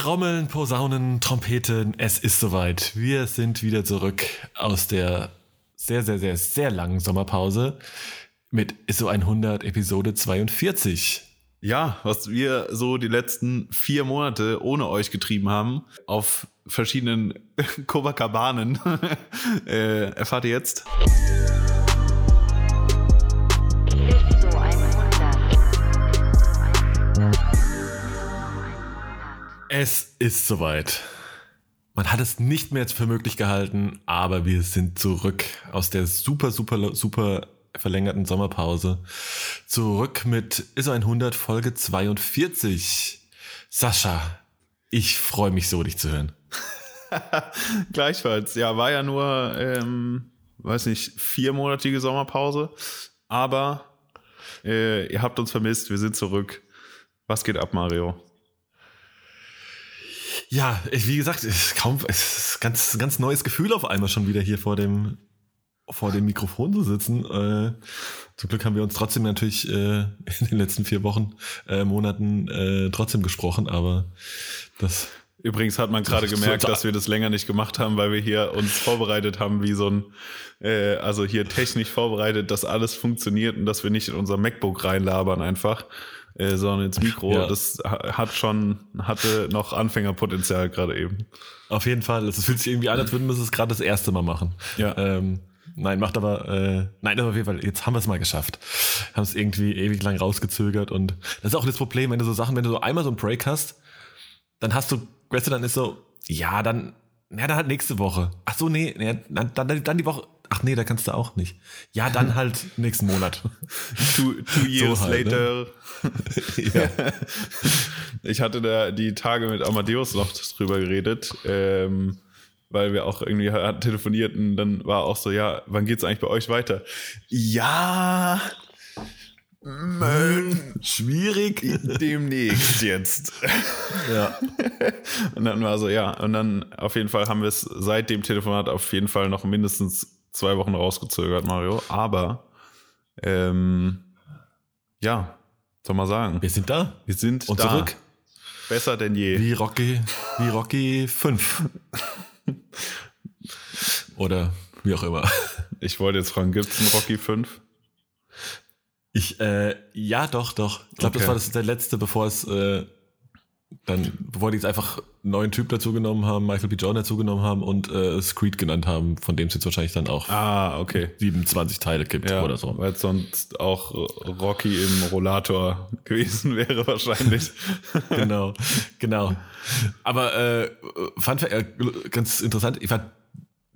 Trommeln, Posaunen, Trompeten, es ist soweit. Wir sind wieder zurück aus der sehr, sehr, sehr, sehr langen Sommerpause mit ISO 100 Episode 42. Ja, was wir so die letzten vier Monate ohne euch getrieben haben, auf verschiedenen Copacabana, äh, erfahrt ihr jetzt. Es ist soweit. Man hat es nicht mehr für möglich gehalten, aber wir sind zurück aus der super, super, super verlängerten Sommerpause. Zurück mit ISO 100 Folge 42. Sascha, ich freue mich so, dich zu hören. Gleichfalls. Ja, war ja nur, ähm, weiß nicht, viermonatige Sommerpause. Aber äh, ihr habt uns vermisst, wir sind zurück. Was geht ab, Mario? Ja, wie gesagt, es ist kaum, es ist ganz, ganz neues Gefühl auf einmal schon wieder hier vor dem, vor dem Mikrofon zu sitzen. Äh, zum Glück haben wir uns trotzdem natürlich äh, in den letzten vier Wochen, äh, Monaten äh, trotzdem gesprochen, aber das, Übrigens hat man gerade gemerkt, dass wir das länger nicht gemacht haben, weil wir hier uns vorbereitet haben, wie so ein, äh, also hier technisch vorbereitet, dass alles funktioniert und dass wir nicht in unser MacBook reinlabern einfach, äh, sondern ins Mikro. Ja. Das ha- hat schon, hatte noch Anfängerpotenzial gerade eben. auf jeden Fall, es fühlt sich irgendwie an, als würden wir es gerade das erste Mal machen. Ja. Ähm, nein, macht aber, äh, nein, aber auf jeden Fall, jetzt haben wir es mal geschafft. Haben es irgendwie ewig lang rausgezögert und das ist auch das Problem, wenn du so Sachen, wenn du so einmal so einen Break hast, dann hast du, weißt du, dann ist so, ja, dann, ja, dann halt nächste Woche. Ach so, nee, nee dann, dann, dann die Woche, ach nee, da kannst du auch nicht. Ja, dann halt nächsten Monat. Two, two years halt, ne? later. ja. Ich hatte da die Tage mit Amadeus noch drüber geredet, ähm, weil wir auch irgendwie hatten telefoniert und dann war auch so, ja, wann geht's eigentlich bei euch weiter? Ja, Mölln, Schwierig. demnächst jetzt. Ja. Und dann war so, ja, und dann auf jeden Fall haben wir es seit dem Telefonat auf jeden Fall noch mindestens zwei Wochen rausgezögert, Mario. Aber, ähm, ja, soll mal sagen, Wir sind da. wir sind Und da. zurück. Besser denn je. Wie Rocky, wie Rocky 5. Oder wie auch immer. Ich wollte jetzt fragen, gibt's einen Rocky 5? Ich, äh, ja, doch, doch. Ich glaube, Okay. das war das der letzte, bevor es, äh, dann, bevor die jetzt einfach einen neuen Typ dazu genommen haben, Michael B. Jordan dazu genommen haben und äh, es Creed genannt haben, von dem es jetzt wahrscheinlich dann auch Ah, okay. 27 Teile gibt Ja, oder so. weil sonst auch Rocky im Rollator gewesen wäre wahrscheinlich. genau, genau. Aber äh, fand äh, ganz interessant, ich war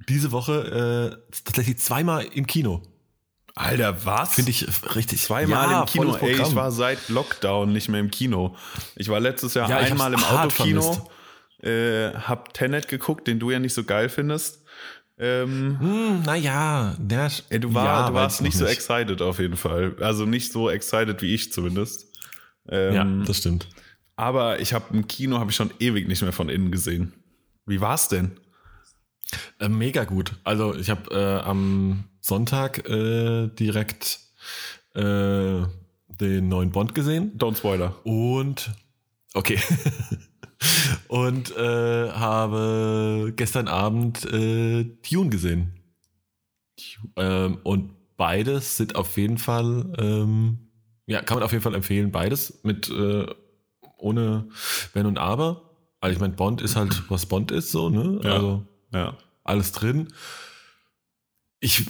diese Woche äh, tatsächlich zweimal im Kino. Alter, was? Finde ich richtig. Zweimal Ja, im Kino, ey, ich war seit Lockdown nicht mehr im Kino. Ich war letztes Jahr Ja, einmal im Autokino, äh, hab Tenet geguckt, den du ja nicht so geil findest. Ähm, Hm, naja, ja, ey, du, war, ja, du warst noch nicht so excited auf jeden Fall. Also nicht so excited wie ich zumindest. Ja, Ähm, das stimmt. aber ich habe im Kino habe ich schon ewig nicht mehr von innen gesehen. Wie war's denn? Äh, mega gut. Also ich habe äh, am Sonntag äh, direkt äh, den neuen Bond gesehen Don't Spoiler. und okay und äh, habe gestern Abend äh, Dune gesehen. Ähm, und beides sind auf jeden Fall ähm, ja kann man auf jeden Fall empfehlen beides mit ohne Wenn und Aber. Also ich meine Bond ist halt was Bond ist so ne Ja. also Ja. alles drin. Ich,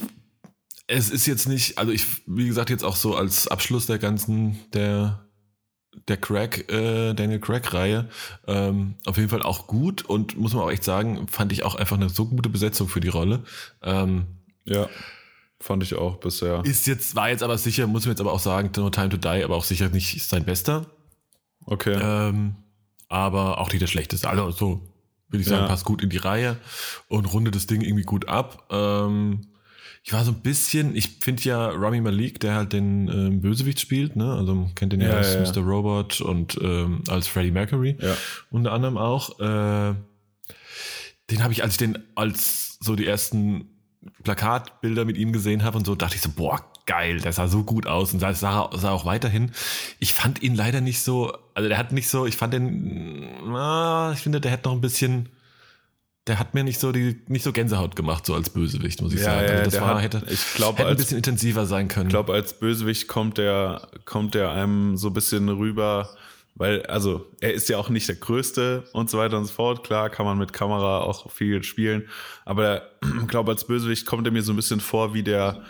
es ist jetzt nicht, also ich, wie gesagt, jetzt auch so als Abschluss der ganzen, der, der Crack, äh, Daniel Craig-Reihe, ähm, auf jeden Fall auch gut und muss man auch echt sagen, fand ich auch einfach eine so gute Besetzung für die Rolle. Ähm, Ja. Fand ich auch bisher. ist jetzt, war jetzt aber sicher, muss man jetzt aber auch sagen, No Time to Die, aber auch sicher nicht sein bester. Okay. Ähm, aber auch nicht der schlechteste. Also so, würde ich sagen, Ja. passt gut in die Reihe und rundet das Ding irgendwie gut ab. Ähm, ich war so ein bisschen, ich finde ja Rami Malik, der halt den ähm, Bösewicht spielt, ne? Also kennt den ja, Ja, als ja. Mr. Robot und ähm, als Freddie Mercury unter anderem auch. Äh, den habe ich, als ich den als so die ersten Plakatbilder mit ihm gesehen habe und so, dachte ich so, boah, geil, der sah so gut aus und sah, sah, sah auch weiterhin. Ich fand ihn leider nicht so, also der hat nicht so, ich fand den, na, ich finde, der hätte noch ein bisschen, der hat mir nicht so die, nicht so Gänsehaut gemacht, so als Bösewicht, muss ich Ja, sagen. ja, also das der war, hat- hätte, ich glaube, hätte ein bisschen intensiver sein können. Ich glaube, als Bösewicht kommt der, kommt der einem so ein bisschen rüber, weil, also, er ist ja auch nicht der Größte und so weiter und so fort. Klar, kann man mit Kamera auch viel spielen. Aber ich glaube, als Bösewicht kommt er mir so ein bisschen vor wie der,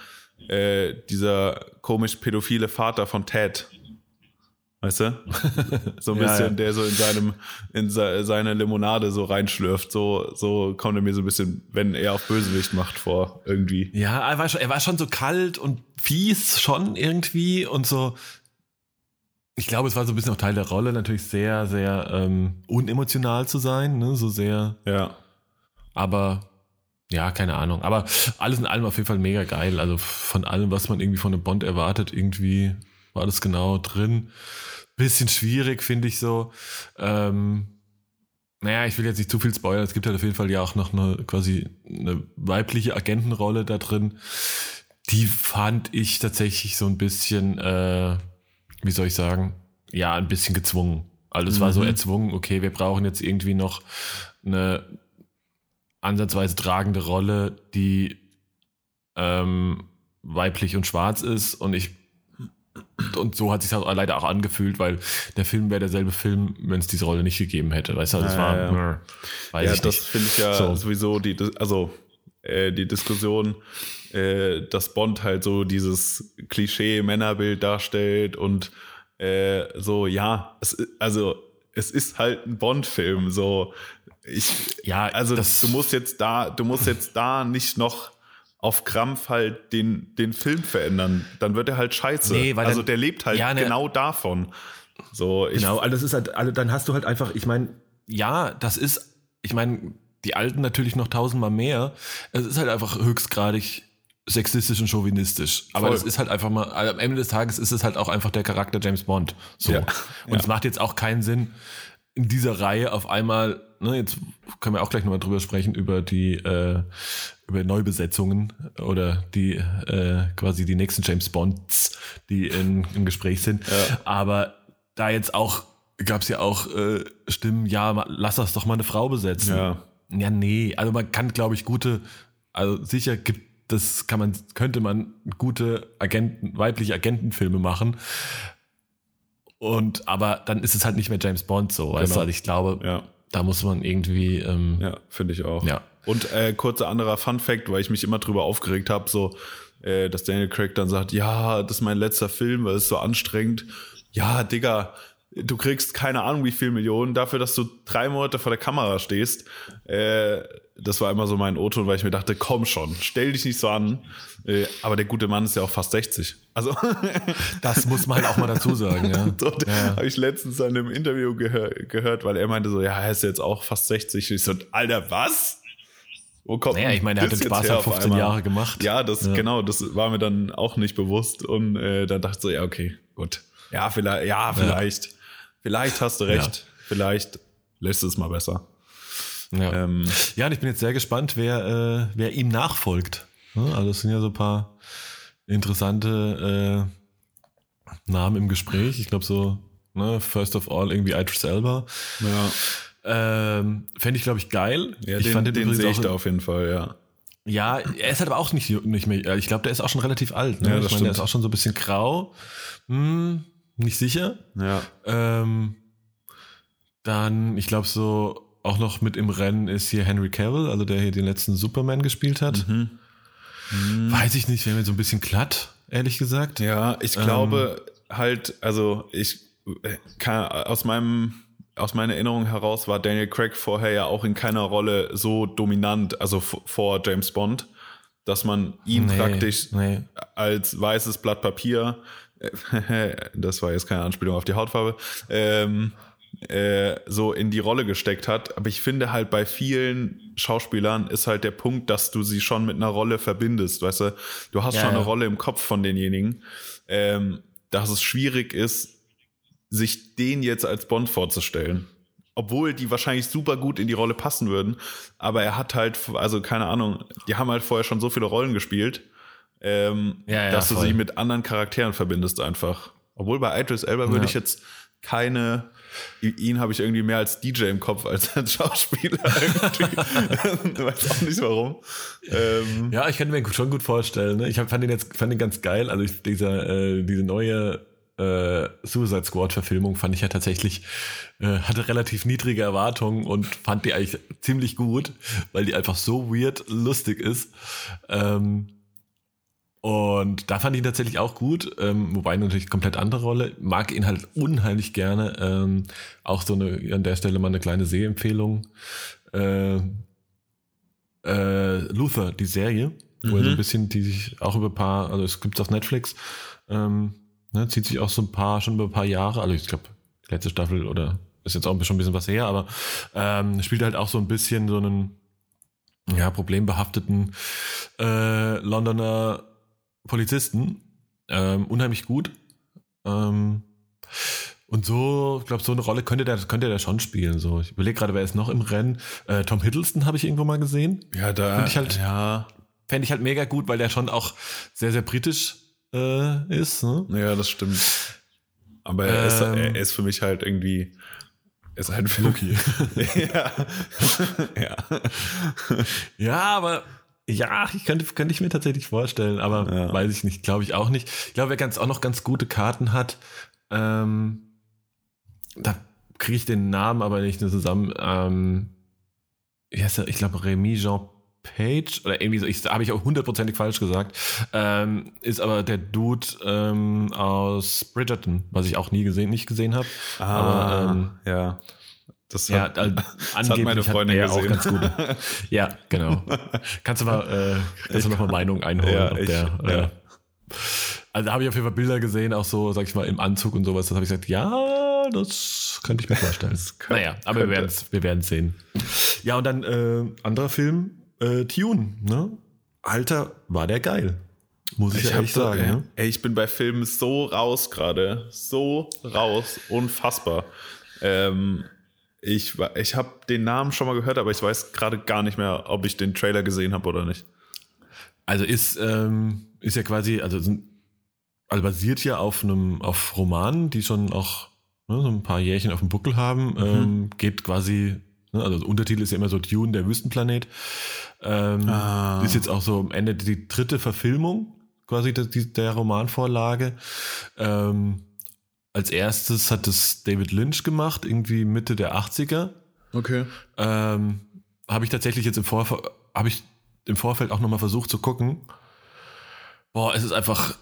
äh, dieser komisch pädophile Vater von Ted. Weißt du? So ein Ja, bisschen, ja. der so in seinem, in se- seine Limonade so reinschlürft. So, so kommt er mir so ein bisschen, wenn er auf Bösewicht macht, vor, irgendwie. Ja, er war, schon, er war schon so kalt und fies schon irgendwie und so. Ich glaube, es war so ein bisschen auch Teil der Rolle, natürlich sehr, sehr ähm, unemotional zu sein, ne? so sehr, Ja. aber ja, keine Ahnung. Aber alles in allem auf jeden Fall mega geil. Also von allem, was man irgendwie von einem Bond erwartet, irgendwie war das genau drin. Bisschen schwierig, finde ich so. Ähm, naja, ich will jetzt nicht zu viel spoilern. Es gibt halt auf jeden Fall ja auch noch eine quasi eine weibliche Agentenrolle da drin. Die fand ich tatsächlich so ein bisschen, äh, wie soll ich sagen, ja, ein bisschen gezwungen. Also es war so Mhm. erzwungen, okay, wir brauchen jetzt irgendwie noch eine ansatzweise tragende Rolle, die ähm, weiblich und schwarz ist und ich und so hat sich auch leider auch angefühlt, weil der Film wäre derselbe Film, wenn es diese Rolle nicht gegeben hätte. Weißt du, das Ja, war, ja. weiß ja, ich das finde ich ja So. sowieso die, also äh, die Diskussion, äh, dass Bond halt so dieses Klischee-Männerbild darstellt und äh, so, ja, es, also es ist halt ein Bond-Film, so ich, Ja, also das- du musst jetzt da, du musst jetzt da nicht noch auf Krampf halt den, den Film verändern, dann wird er halt scheiße. Nee, weil also dann- der lebt halt Ja, ne- genau davon. So, ich, Genau, also das ist halt, also dann hast du halt einfach, ich meine, ja, das ist, ich meine, die Alten natürlich noch tausendmal mehr. Es ist halt einfach höchstgradig sexistisch und chauvinistisch. Aber Voll. das ist halt einfach mal, also am Ende des Tages ist es halt auch einfach der Charakter James Bond. So. Ja. Und Ja. es macht jetzt auch keinen Sinn, in dieser Reihe auf einmal, ne, jetzt können wir auch gleich nochmal drüber sprechen, über die, äh, über Neubesetzungen oder die, äh, quasi die nächsten James Bonds, die in, im Gespräch sind. Ja. Aber da jetzt auch, gab es ja auch äh, Stimmen, ja, lass das doch mal eine Frau besetzen. Ja. Ja, nee, also man kann, glaube ich, gute, also sicher gibt das kann man, könnte man gute Agenten, weibliche Agentenfilme machen. Und aber dann ist es halt nicht mehr James Bond so, weißt Genau. du? Also ich glaube, ja. da muss man irgendwie, ähm, Ja, finde ich auch. Ja. Und äh, kurzer anderer Fun Fact, weil ich mich immer drüber aufgeregt habe, so, äh, dass Daniel Craig dann sagt, ja, das ist mein letzter Film, weil es ist so anstrengend. Ja, Digga, du kriegst keine Ahnung wie viel Millionen dafür, dass du drei Monate vor der Kamera stehst. Äh, das war immer so mein O-Ton, weil ich mir dachte, komm schon, stell dich nicht so an. Äh, aber der gute Mann ist ja auch fast 60. Also das muss man halt auch mal dazu sagen, ja. so, ja. habe ich letztens an einem Interview gehör, gehört, weil er meinte so, ja, er ist jetzt auch fast 60. Ich so, Alter, was? Wo kommt Naja, ich meine, er hat das den Spaß halt auf 15 einmal? Jahre gemacht. Ja, das Ja. genau, das war mir dann auch nicht bewusst und äh, dann dachte ich so, ja, okay, gut. Ja, vielleicht, ja, vielleicht. Vielleicht hast du recht. Vielleicht lässt es mal besser. Ja. Ähm, ja, und ich bin jetzt sehr gespannt, wer, äh, wer ihm nachfolgt. Also es sind ja so ein paar interessante äh, Namen im Gespräch. Ich glaube so, ne, first of all irgendwie Idris Elba. ja, Ähm, Fände ich, glaube ich, geil. ja ich den, fand den übrigens sehe ich da auf jeden Fall, ja. Ja, er ist halt aber auch nicht, nicht mehr, ich glaube, der ist auch schon relativ alt. Ne? Ja, das ich meine, der ist auch schon so ein bisschen grau. Hm, nicht sicher. Ja, Ähm, dann, ich glaube, so auch noch mit im Rennen ist hier Henry Cavill, also der hier den letzten Superman gespielt hat. Mhm. Weiß ich nicht, wäre mir so ein bisschen glatt, ehrlich gesagt. Ja, ich glaube halt, also ich äh, kann, aus meinem aus meiner Erinnerung heraus war Daniel Craig vorher ja auch in keiner Rolle so dominant, also vor James Bond, dass man ihn Nee, praktisch nee. als weißes Blatt Papier, das war jetzt keine Anspielung auf die Hautfarbe, ähm, äh, so in die Rolle gesteckt hat. Aber ich finde halt bei vielen Schauspielern ist halt der Punkt, dass du sie schon mit einer Rolle verbindest, weißt du? Du hast Ja, schon eine ja. Rolle im Kopf von denjenigen, ähm, dass es schwierig ist, sich den jetzt als Bond vorzustellen. Obwohl die wahrscheinlich super gut in die Rolle passen würden. Aber er hat halt, also keine Ahnung, die haben halt vorher schon so viele Rollen gespielt, ähm, Ja, ja, dass du voll. sie mit anderen Charakteren verbindest einfach. Obwohl bei Idris Elba würde ich jetzt keine. Ihn habe ich irgendwie mehr als DJ im Kopf als als Schauspieler. irgendwie. weiß auch nicht warum. Ähm, Ja, ich kann mir schon gut vorstellen. Ne? Ich hab- fand den jetzt fand den ganz geil. Also ich, dieser, äh, diese neue äh, Suicide Squad Verfilmung fand ich ja tatsächlich, äh, hatte relativ niedrige Erwartungen und fand die eigentlich ziemlich gut, weil die einfach so weird lustig ist. Ähm, und da fand ich ihn tatsächlich auch gut, ähm, wobei natürlich komplett andere Rolle. Mag ihn halt unheimlich gerne. Ähm, auch so eine, an der Stelle mal eine kleine Sehempfehlung. Äh, äh, Luther, die Serie, wo er so ein Mhm. bisschen, die sich auch über ein paar, also es gibt's auf Netflix, ähm, ne, zieht sich auch so ein paar, schon über ein paar Jahre, also ich glaube, letzte Staffel oder ist jetzt auch schon ein bisschen was her, aber ähm, spielt halt auch so ein bisschen so einen ja, problembehafteten äh, Londoner Polizisten. Ähm, unheimlich gut. Ähm, und so, ich glaube, so eine Rolle könnte der, könnte der schon spielen. So, ich überlege gerade, wer ist noch im Rennen? Äh, Tom Hiddleston habe ich irgendwo mal gesehen. ja, da. Find ich halt- ja, Fände ich halt mega gut, weil der schon auch sehr, sehr britisch äh, ist. Ne? ja, das stimmt. Aber er, ist, Ähm. er ist für mich halt irgendwie. Er ist halt Loki. ja. ja. Ja, aber ja, ich könnte, könnte ich mir tatsächlich vorstellen, aber Ja. weiß ich nicht, glaube ich auch nicht. Ich glaube, wer ganz auch noch ganz gute Karten hat, ähm, da kriege ich den Namen aber nicht mehr zusammen. Ähm, wie heißt er? Ich glaube, Remy Jean Page oder irgendwie so, ich habe ich auch hundertprozentig falsch gesagt, ähm, ist aber der Dude ähm, aus Bridgerton, was ich auch nie gesehen, nicht gesehen habe. aber ähm, Ah, ja. Das ja, hat, äh, das hat meine Freundin gesehen. auch ganz gute. Ja, genau. Kannst du mal, äh, kannst du noch mal Meinung einholen, Ja, ich- der. ja. Äh, also da habe ich auf jeden Fall Bilder gesehen, auch so, sag ich mal, im Anzug und sowas. Das habe ich gesagt, ja, das könnte ich mir vorstellen. könnte- naja, aber wir könnte. werden es wir werden's sehen. Ja, und dann äh, anderer Film, äh, Tune, ne? Alter, war der geil. Muss ich, Ich ja ehrlich sagen. ey, Ne? ey, ich bin bei Filmen so raus gerade. So raus. Unfassbar. Ähm, ich ich habe den Namen schon mal gehört, aber ich weiß gerade gar nicht mehr, ob ich den Trailer gesehen habe oder nicht. Also ist, ähm, ist ja quasi, also, sind, also basiert ja auf einem, auf Romanen, die schon auch ne, so ein paar Jährchen auf dem Buckel haben. Ähm, geht quasi, ne, also der Untertitel ist ja immer so Dune, der Wüstenplanet. Ähm, Ah. Ist jetzt auch so am Ende die dritte Verfilmung quasi der, der Romanvorlage. Ähm, als erstes hat es David Lynch gemacht, irgendwie Mitte der 80er. Okay. Ähm, habe ich tatsächlich jetzt im Vorfeld, habe ich im Vorfeld auch nochmal versucht zu gucken. Boah, es ist einfach,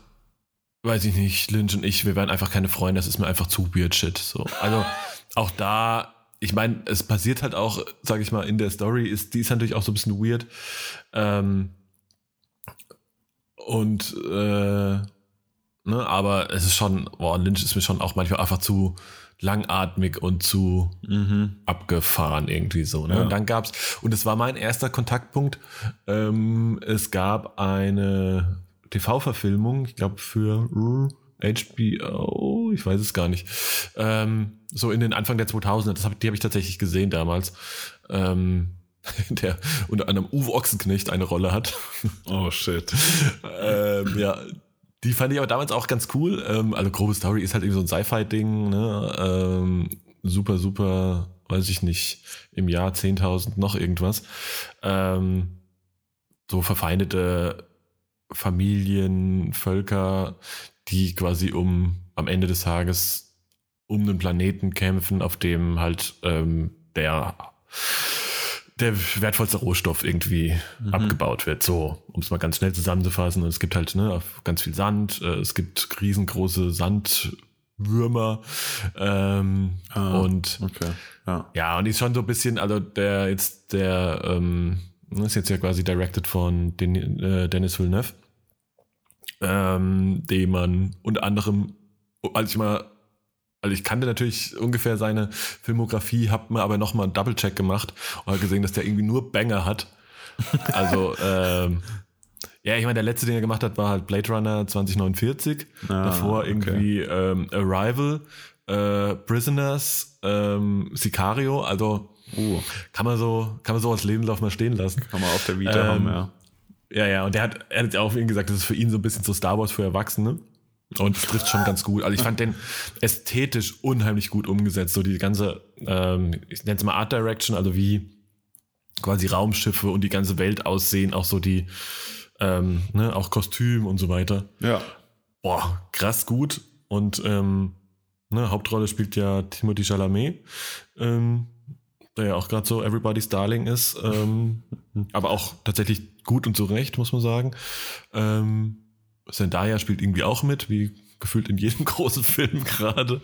weiß ich nicht, Lynch und ich, wir werden einfach keine Freunde, das ist mir einfach zu weird shit. So. Also auch da, ich meine, es passiert halt auch, sage ich mal, in der Story, ist, die ist natürlich auch so ein bisschen weird. Ähm, und äh, ne, aber es ist schon, boah, Lynch ist mir schon auch manchmal einfach zu langatmig und zu Mhm. abgefahren irgendwie so. Ne? Ja. Und dann gab's und es war mein erster Kontaktpunkt. Ähm, es gab eine TV-Verfilmung, ich glaube für HBO, ich weiß es gar nicht. Ähm, so in den Anfang der 2000er, das hab, die habe ich tatsächlich gesehen damals. Ähm, der unter anderem Uwe Ochsenknecht eine Rolle hat. Oh shit. ähm, ja, die fand ich aber damals auch ganz cool. Ähm, also grobe Story ist halt irgendwie so ein Sci-Fi-Ding, ne? Ähm, super, super, weiß ich nicht, im Jahr 10.000 noch irgendwas. Ähm, so verfeindete Familien, Völker, die quasi um am Ende des Tages um den Planeten kämpfen, auf dem halt ähm, der der wertvollste Rohstoff irgendwie abgebaut wird. So, um es mal ganz schnell zusammenzufassen. Es gibt halt ne, ganz viel Sand, äh, es gibt riesengroße Sandwürmer ähm, Ah. und Okay. Ja. ja, und die ist schon so ein bisschen, also der jetzt der ähm, ist jetzt ja quasi directed von Den, äh, Dennis Villeneuve, ähm, den man unter anderem, als ich mal, also ich kannte natürlich ungefähr seine Filmografie, hab mir aber nochmal einen Double-Check gemacht und hab gesehen, dass der irgendwie nur Banger hat. Also, ähm, ja, ich meine, der letzte, den er gemacht hat, war halt Blade Runner 2049. Ah, Davor okay. irgendwie ähm, Arrival, äh, Prisoners, ähm, Sicario. Also Uh, kann man so, kann man so als Lebenslauf mal stehen lassen. kann man auf der Vita Ähm, haben, ja. Ja, ja, und der hat, er hat ja auch eben gesagt, das ist für ihn so ein bisschen so Star Wars für Erwachsene. Und es trifft schon ganz gut. Also ich fand den ästhetisch unheimlich gut umgesetzt. So die ganze, ähm, ich nenne es mal Art Direction, also wie quasi Raumschiffe und die ganze Welt aussehen, auch so die, ähm, ne, auch Kostüm und so weiter. Ja. Boah, krass gut. Und ähm, ne, Hauptrolle spielt ja Timothy Chalamet, ähm, der ja auch gerade so Everybody's Darling ist, ähm, aber auch tatsächlich gut und zu Recht, muss man sagen. Ähm, Zendaya spielt irgendwie auch mit, wie gefühlt in jedem großen Film gerade.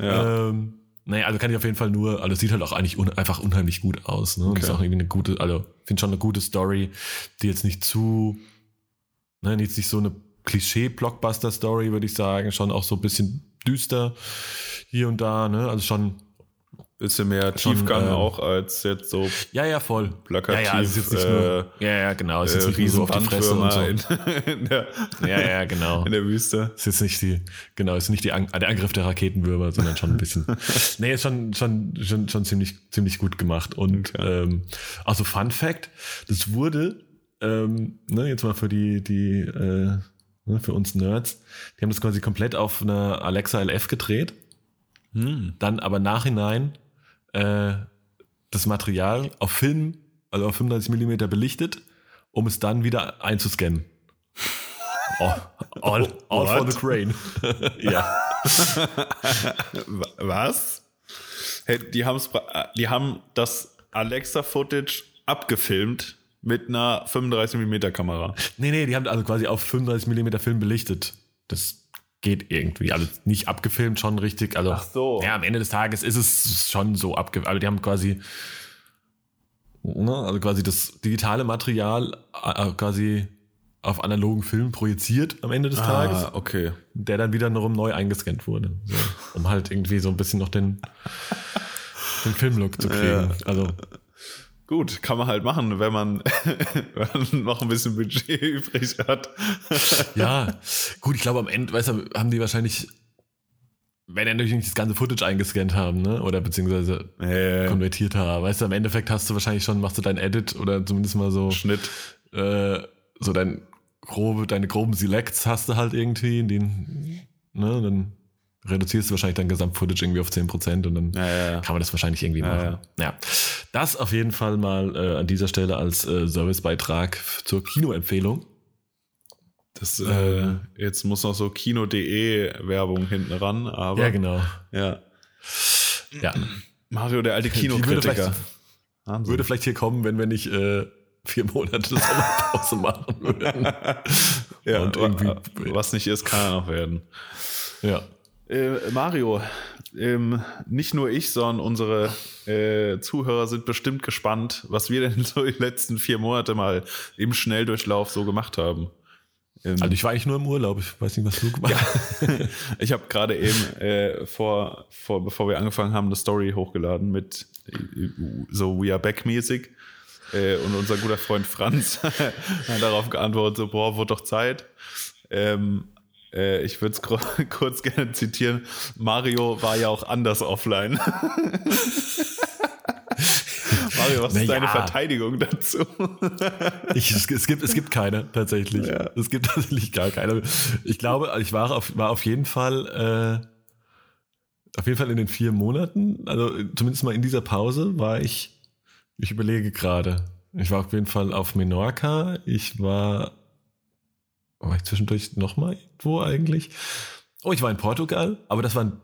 Ja. Ähm, naja, also kann ich auf jeden Fall nur, also sieht halt auch eigentlich un, einfach unheimlich gut aus. Ne? Und Okay. ist auch irgendwie eine gute, also finde schon eine gute Story, die jetzt nicht zu, ne, jetzt nicht so eine Klischee-Blockbuster-Story, würde ich sagen, schon auch so ein bisschen düster hier und da, ne? Also schon, Bisschen mehr Schon, Tiefgang ähm, auch als jetzt so ja, ja, voll. plakativ. Ja, ja, also es ist jetzt nicht nur, ja, ja, genau, es ist äh, jetzt nicht nur so auf die Fresse und so. In, in, der, Ja, ja, genau. in der Wüste. ist jetzt nicht die, genau, ist nicht die, An- der Angriff der Raketenwürmer, sondern schon ein bisschen. nee, ist schon, schon, schon, schon ziemlich, ziemlich gut gemacht. Und Okay. ähm, also Fun Fact, das wurde, ähm, ne, jetzt mal für die, die, äh, ne, für uns Nerds, die haben das quasi komplett auf einer Alexa LF gedreht, Hm. dann aber nachhinein äh, das Material auf Film, also auf 35 Millimeter belichtet, um es dann wieder einzuscannen. All, all, all for the crane. ja. Wa- Was? Hey, die, äh, die haben das Alexa-Footage abgefilmt mit einer 35mm Kamera. Nee, nee, die haben also quasi auf 35 mm Film belichtet. Das geht irgendwie. Also nicht abgefilmt, schon richtig. Also, Ach so. Ja, am Ende des Tages ist es schon so abgefilmt. Aber die haben quasi, ne, also quasi das digitale Material äh, quasi auf analogen Film projiziert am Ende des Tages, okay. der dann wieder noch neu eingescannt wurde. So, um halt irgendwie so ein bisschen noch den, den Filmlook zu kriegen. Also, Gut, kann man halt machen, wenn man, wenn man noch ein bisschen Budget übrig hat. Ja, gut, ich glaube am Ende, weißt du, haben die wahrscheinlich, wenn die natürlich nicht das ganze Footage eingescannt haben, ne? Oder beziehungsweise Äh, konvertiert haben. Weißt du, am Endeffekt hast du wahrscheinlich schon, machst du dein Edit oder zumindest mal so, Schnitt. äh, so dein grobe, deine groben Selects hast du halt irgendwie, in den, ne, dann reduzierst du wahrscheinlich dein Gesamtfootage irgendwie auf 10% und dann Ja, ja, ja. kann man das wahrscheinlich irgendwie machen. Ja, das auf jeden Fall mal äh, an dieser Stelle als äh, Servicebeitrag zur Kinoempfehlung. Das, äh, jetzt muss noch so Kino.de Werbung hinten ran, aber Ja, genau. ja. Ja. Mario, der alte würde Kinokritiker. vielleicht, Wahnsinn. würde vielleicht hier kommen, wenn wir nicht äh, vier Monate Sommerpause machen würden. ja, und irgendwie- was nicht ist, kann er noch werden. Ja. Äh, Mario, ähm, nicht nur ich, sondern unsere äh, Zuhörer sind bestimmt gespannt, was wir denn so die letzten vier Monate mal im Schnelldurchlauf so gemacht haben. Ähm, Also ich war eigentlich nur im Urlaub. Ich weiß nicht, was du gemacht hast. ich habe gerade eben äh, vor, vor, bevor wir angefangen haben, eine Story hochgeladen mit äh, so We Are Back mäßig. Äh, und unser guter Freund Franz hat darauf geantwortet, so, boah, wird doch Zeit. Ähm, äh, ich würde es kurz gerne zitieren. Mario war ja auch anders offline. Mario, was Na ist deine ja. Verteidigung dazu? Ich, es, es, gibt, es gibt keine, tatsächlich. Ja. Es gibt tatsächlich gar keine. Ich glaube, ich war auf, war auf jeden Fall, äh, auf jeden Fall in den vier Monaten, also zumindest mal in dieser Pause, war ich, ich überlege gerade. Ich war auf jeden Fall auf Menorca. Ich war, war ich zwischendurch nochmal irgendwo eigentlich? Oh, ich war in Portugal, aber das war ein,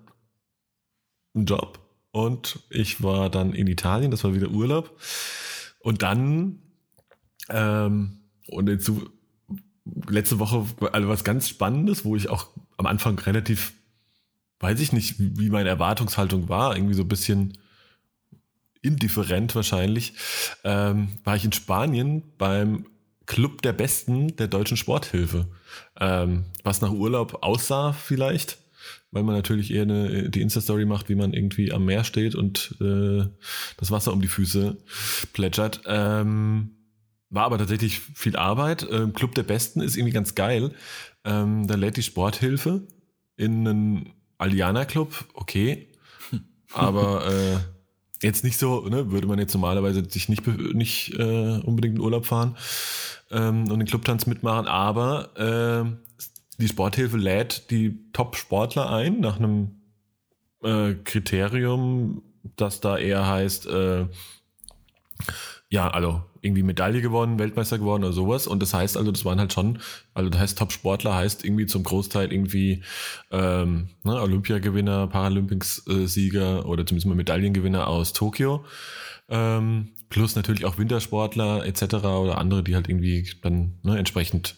Job. Und ich war dann in Italien, das war wieder Urlaub. Und dann ähm, und dazu letzte Woche also was ganz Spannendes, wo ich auch am Anfang relativ, weiß ich nicht, wie meine Erwartungshaltung war, irgendwie so ein bisschen indifferent wahrscheinlich, ähm, war ich in Spanien beim Club der Besten der deutschen Sporthilfe. Ähm, was nach Urlaub aussah vielleicht, weil man natürlich eher eine, die Insta-Story macht, wie man irgendwie am Meer steht und äh, das Wasser um die Füße plätschert. Ähm, war aber tatsächlich viel Arbeit. Ähm, Club der Besten ist irgendwie ganz geil. Ähm, da lädt die Sporthilfe in einen Alliana-Club, okay. Aber äh, jetzt nicht so, ne, würde man jetzt normalerweise sich nicht, nicht äh, unbedingt in Urlaub fahren ähm, und den Clubtanz mitmachen, aber ähm, die Sporthilfe lädt die Top-Sportler ein nach einem äh, Kriterium, das da eher heißt, äh, ja, also irgendwie Medaille gewonnen, Weltmeister geworden oder sowas. Und das heißt also, das waren halt schon, also das heißt Top-Sportler heißt irgendwie zum Großteil irgendwie ähm, ne, Olympiagewinner, Paralympics-Sieger oder zumindest mal Medaillengewinner aus Tokio. Ähm, plus natürlich auch Wintersportler etc. oder andere, die halt irgendwie dann ne, entsprechend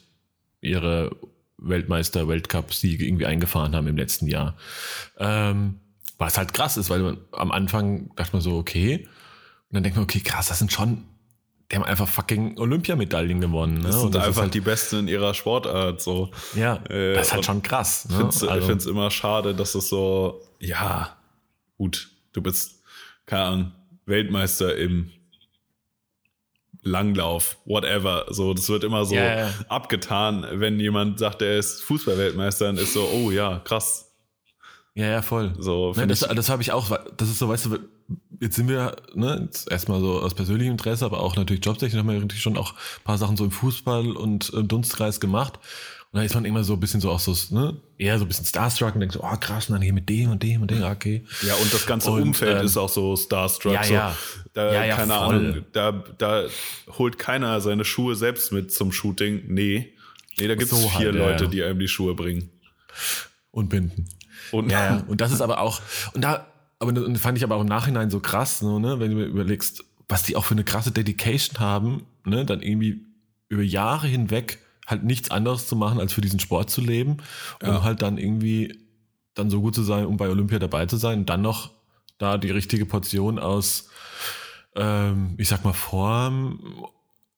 ihre Weltmeister, Weltcup-Siege irgendwie eingefahren haben im letzten Jahr. Ähm, was halt krass ist, weil man am Anfang dachte man so, okay. Und dann denkt man, okay, krass, das sind schon, die haben einfach fucking Olympiamedaillen gewonnen. Ne? Das sind Und das einfach halt, die Besten in ihrer Sportart. So. ja, äh, das ist halt schon krass. Ne? Find's, Also- Ich finde es immer schade, dass es so, ja, gut, du bist, keine Ahnung, Weltmeister im Langlauf, whatever. So, das wird immer so ja. abgetan, wenn jemand sagt, er ist Fußballweltmeister, dann ist so, oh ja, krass. Ja, ja, voll. So, Ne, das das habe ich auch, das ist so, weißt du, jetzt sind wir, ne, jetzt erstmal so aus persönlichem Interesse, aber auch natürlich jobtechnisch haben wir natürlich schon auch ein paar Sachen so im Fußball und im Dunstkreis gemacht. Und da ist man immer so ein bisschen so auch so, ne, eher so ein bisschen starstruck und denkt so, oh krass, und dann hier mit dem und dem und dem, okay. Ja, und das ganze Und, Umfeld ähm, ist auch so starstruck. ja, so, ja. Da, Ja, ja, keine voll. Ahnung, da, da holt keiner seine Schuhe selbst mit zum Shooting. Nee. Nee, da gibt es So vier halt, Leute, ja. die einem die Schuhe bringen. Und binden. Und ja. Und das ist aber auch, und da, aber das fand ich aber auch im Nachhinein so krass, so, ne, wenn du mir überlegst, was die auch für eine krasse Dedication haben, ne, dann irgendwie über Jahre hinweg halt nichts anderes zu machen, als für diesen Sport zu leben, um Ja. halt dann irgendwie dann so gut zu sein, um bei Olympia dabei zu sein und dann noch da die richtige Portion aus, ähm, ich sag mal, Form,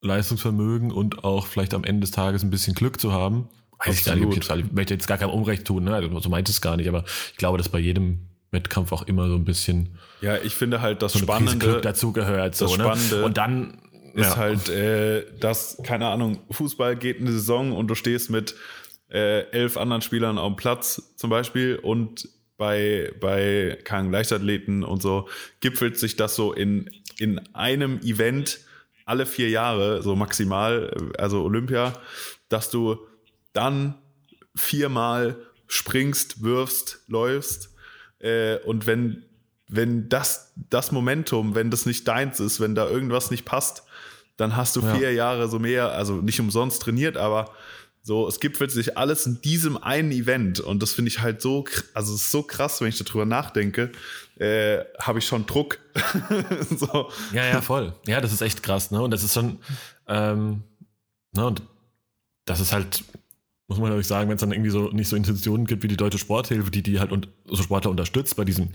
Leistungsvermögen und auch vielleicht am Ende des Tages ein bisschen Glück zu haben. Weiß ich gar nicht, ich, jetzt, ich möchte jetzt gar kein Unrecht tun, ne? Also, so meint es gar nicht, aber ich glaube, dass bei jedem Wettkampf auch immer so ein bisschen ja, ich finde halt das so Spannende Glück dazugehört. So, das ne? Spannende Und dann ist ja. halt, äh, dass, keine Ahnung, Fußball geht eine Saison und du stehst mit äh, elf anderen Spielern auf dem Platz zum Beispiel und bei, bei keine Ahnung, Leichtathleten und so gipfelt sich das so in, in einem Event alle vier Jahre, so maximal, äh, also Olympia, dass du dann viermal springst, wirfst, läufst äh, und wenn wenn das das Momentum, wenn das nicht deins ist, wenn da irgendwas nicht passt, dann hast du Ja. vier Jahre so mehr, also nicht umsonst trainiert, aber so, es gipfelt sich alles in diesem einen Event und das finde ich halt so, also es ist so krass, wenn ich darüber nachdenke, äh, habe ich schon Druck. so. Ja, ja, voll. Ja, das ist echt krass, ne? Und das ist schon, ähm, ne, und das ist halt, muss man ehrlich sagen, wenn es dann irgendwie so nicht so Institutionen gibt wie die Deutsche Sporthilfe, die die halt und so Sportler unterstützt bei diesem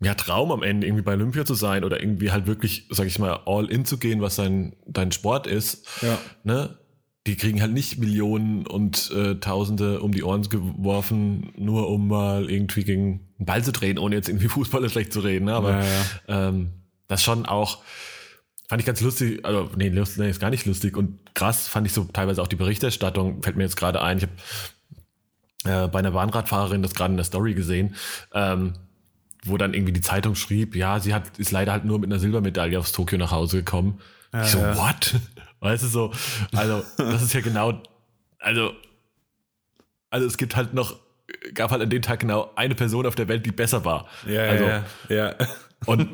ja, Traum am Ende irgendwie bei Olympia zu sein oder irgendwie halt wirklich, sag ich mal, all in zu gehen, was dein, dein Sport ist, Ja. ne? Die kriegen halt nicht Millionen und äh, Tausende um die Ohren geworfen, nur um mal irgendwie gegen einen Ball zu drehen, ohne jetzt irgendwie Fußballer schlecht zu reden. Ne? Aber Ja, ja. ähm, das schon auch, fand ich ganz lustig, also nee, lustig, nee, ist gar nicht lustig und krass fand ich so teilweise auch die Berichterstattung, fällt mir jetzt gerade ein, ich habe äh, bei einer Bahnradfahrerin das gerade in der Story gesehen, ähm, wo dann irgendwie die Zeitung schrieb, ja, sie hat, ist leider halt nur mit einer Silbermedaille aus Tokio nach Hause gekommen. ich so, ja. what? Weißt du so, also das ist ja genau, also, also es gibt halt noch, gab halt an dem Tag genau eine Person auf der Welt, die besser war. Ja, also, ja, ja. und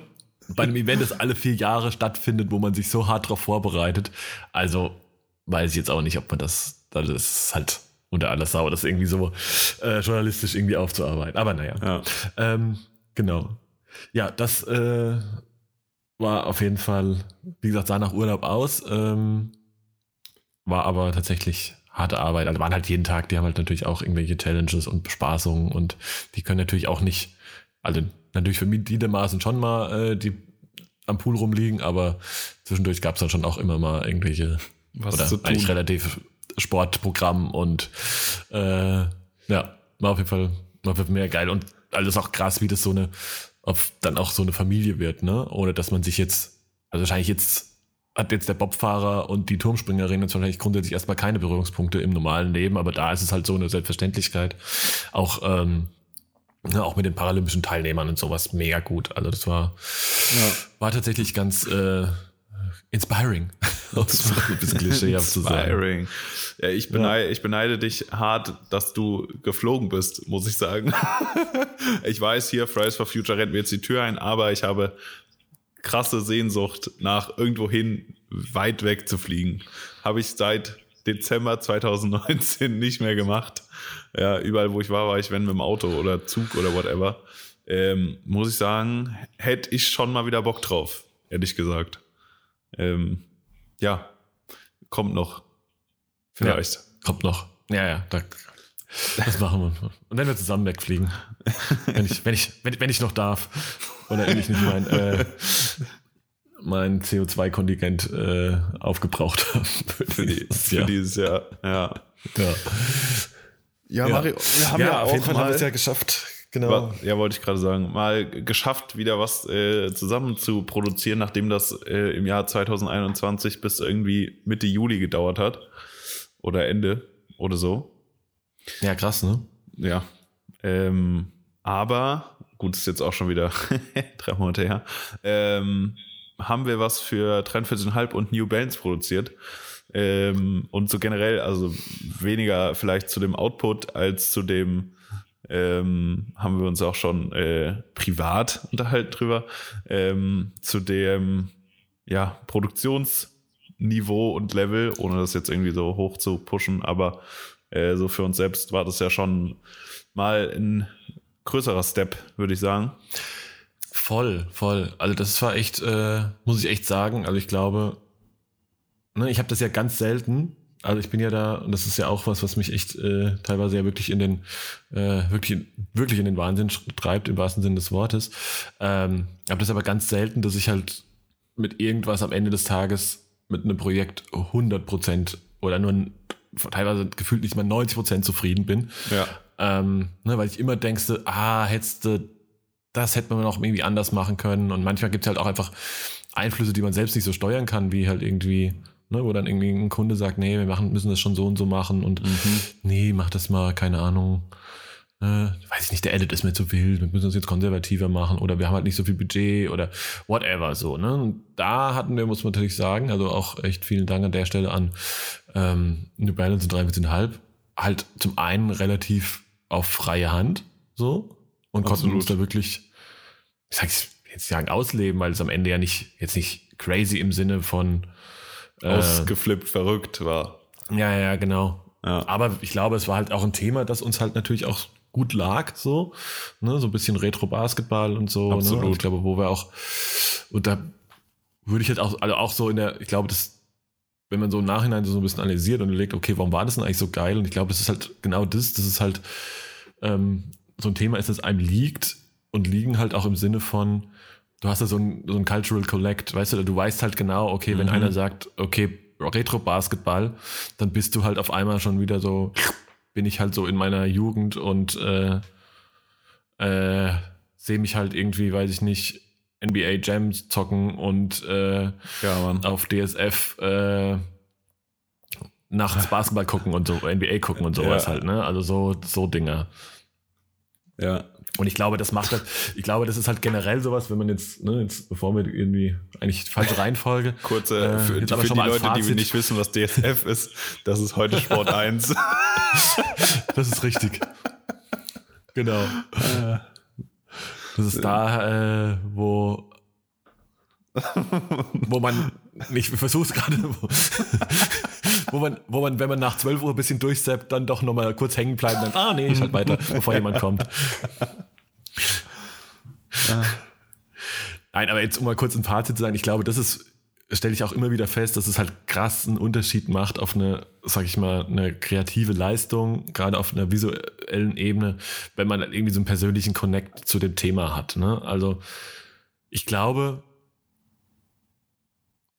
bei einem Event, das alle vier Jahre stattfindet, wo man sich so hart darauf vorbereitet, also weiß ich jetzt auch nicht, ob man das, das ist halt unter aller Sau, das irgendwie so äh, journalistisch irgendwie aufzuarbeiten. Aber naja. ja. Ähm, genau. Ja, das äh, war auf jeden Fall, wie gesagt, sah nach Urlaub aus, ähm, war aber tatsächlich harte Arbeit. Also waren halt jeden Tag, die haben halt natürlich auch irgendwelche Challenges und Bespaßungen und die können natürlich auch nicht, also natürlich für Mitgliedermaßen schon mal äh, die am Pool rumliegen, aber zwischendurch gab es dann schon auch immer mal irgendwelche Was oder eigentlich relativ Sportprogramm und äh, ja, war auf jeden Fall war auf jeden Fall mehr geil und alles auch krass, wie das so eine, ob dann auch so eine Familie wird, ne? Ohne dass man sich jetzt, also wahrscheinlich jetzt hat jetzt der Bobfahrer und die Turmspringerin jetzt wahrscheinlich grundsätzlich erstmal keine Berührungspunkte im normalen Leben, aber da ist es halt so eine Selbstverständlichkeit. Auch, ähm, ne, auch mit den paralympischen Teilnehmern und sowas mega gut. Also das war, Ja. war tatsächlich ganz äh, inspiring. es mal ein bisschen sagen. Inspiring. Ja, ich, beneide, ich beneide dich hart, dass du geflogen bist, muss ich sagen. ich weiß, hier Fridays for Future rennt mir jetzt die Tür ein, aber ich habe krasse Sehnsucht nach irgendwohin weit weg zu fliegen. Habe ich seit Dezember 2019 nicht mehr gemacht. Ja, überall, wo ich war, war ich, wenn mit dem Auto oder Zug oder whatever. Ähm, muss ich sagen, hätte ich schon mal wieder Bock drauf, ehrlich gesagt. Ähm, ja, kommt noch. Vielleicht. Ja, kommt noch. Ja, ja, da, das machen wir. Und wenn wir zusammen wegfliegen. wenn, ich, wenn, ich, wenn, wenn ich noch darf. Oder wenn ich nicht mein, äh, mein CO2-Kontingent äh, aufgebraucht habe. Für, Für, die, dieses für Jahr. dieses Jahr. Ja. Ja, Ja, Ja. Mario, wir haben ja, ja, auf auch jeden Fall haben mal, wir es ja geschafft. Genau. Ja, wollte ich gerade sagen. Mal geschafft, wieder was äh, zusammen zu produzieren, nachdem das äh, im Jahr 2021 bis irgendwie Mitte Juli gedauert hat. Oder Ende oder so. Ja, krass, ne? Ja. Ähm, aber, gut, ist jetzt auch schon wieder drei Monate her, ähm, haben wir was für 43,5 und New Balance produziert. Ähm, und so generell, also weniger vielleicht zu dem Output als zu dem, ähm, haben wir uns auch schon äh, privat unterhalten drüber, ähm, zu dem ja, Produktionsniveau und Level, ohne das jetzt irgendwie so hoch zu pushen, aber äh, so für uns selbst war das ja schon mal ein größerer Step, würde ich sagen. Voll, voll. Also das war echt, äh, muss ich echt sagen. Also ich glaube, ne, ich habe das ja ganz selten. Also ich bin ja da, und das ist ja auch was, was mich echt äh, teilweise ja wirklich in den, äh, wirklich, wirklich in den Wahnsinn treibt, im wahrsten Sinne des Wortes. Ähm, habe das aber ganz selten, dass ich halt mit irgendwas am Ende des Tages mit einem Projekt 100 Prozent oder nur ein- teilweise gefühlt nicht mal 90 Prozent zufrieden bin. Ja. Ähm, ne, weil ich immer denkste, ah, hättest du, das hätte man noch irgendwie anders machen können. Und manchmal gibt es halt auch einfach Einflüsse, die man selbst nicht so steuern kann, wie halt irgendwie, ne, wo dann irgendwie ein Kunde sagt, nee, wir machen, müssen das schon so und so machen und nee, mach das mal, keine Ahnung. Äh, weiß ich nicht, der Edit ist mir zu wild, wir müssen uns jetzt konservativer machen oder wir haben halt nicht so viel Budget oder whatever so. Ne? Und da hatten wir, muss man natürlich sagen, also auch echt vielen Dank an der Stelle an ähm, New Balance und 43,5, halt zum einen relativ auf freie Hand so und konnten Absolut. uns da wirklich, ich sag's jetzt sagen, ausleben, weil es am Ende ja nicht, jetzt nicht crazy im Sinne von äh, Ausgeflippt, verrückt war. ja, ja, genau. Ja. Aber ich glaube, es war halt auch ein Thema, das uns halt natürlich auch gut lag, so, ne, so ein bisschen Retro-Basketball und so. Ne? Absolut. Und ich glaube, wo wir auch, und da würde ich jetzt auch, also auch so in der, ich glaube, das, wenn man so im Nachhinein so ein bisschen analysiert und überlegt, okay, warum war das denn eigentlich so geil? Und ich glaube, das ist halt genau das, das ist halt ähm, so ein Thema ist, das einem liegt und liegen halt auch im Sinne von, du hast ja so ein, so ein Cultural Collect, weißt du, du weißt halt genau, okay, wenn Mhm. einer sagt, okay, Retro-Basketball, dann bist du halt auf einmal schon wieder so, bin ich halt so in meiner Jugend und äh, äh, sehe mich halt irgendwie, weiß ich nicht, NBA Jams zocken und äh, Ja, auf DSF äh, nachts Basketball gucken und so, NBA gucken und sowas Ja. halt, ne? Also so, so Dinger. Ja. Und ich glaube, das macht halt, ich glaube, das ist halt generell sowas, wenn man jetzt, ne, jetzt, bevor wir irgendwie, eigentlich falsche Reihenfolge. Kurze, Äh, für, jetzt für aber die schon mal als Leute, die Fazit. nicht wissen, was DSF ist, das ist heute Sport 1. Das ist richtig. genau. Das ist da, äh, wo, wo man, ich versuch's gerade, wo, wo man, wo man, wenn man nach 12 Uhr ein bisschen durchsappt, dann doch nochmal kurz hängen bleibt dann, ah nee, ich halt weiter, bevor jemand kommt. Nein, aber jetzt um mal kurz ein Fazit zu sagen, ich glaube, das ist, stelle ich auch immer wieder fest, dass es halt krass einen Unterschied macht auf eine, sag ich mal, eine kreative Leistung, gerade auf einer visuellen Ebene, wenn man halt irgendwie so einen persönlichen Connect zu dem Thema hat. Ne? Also ich glaube,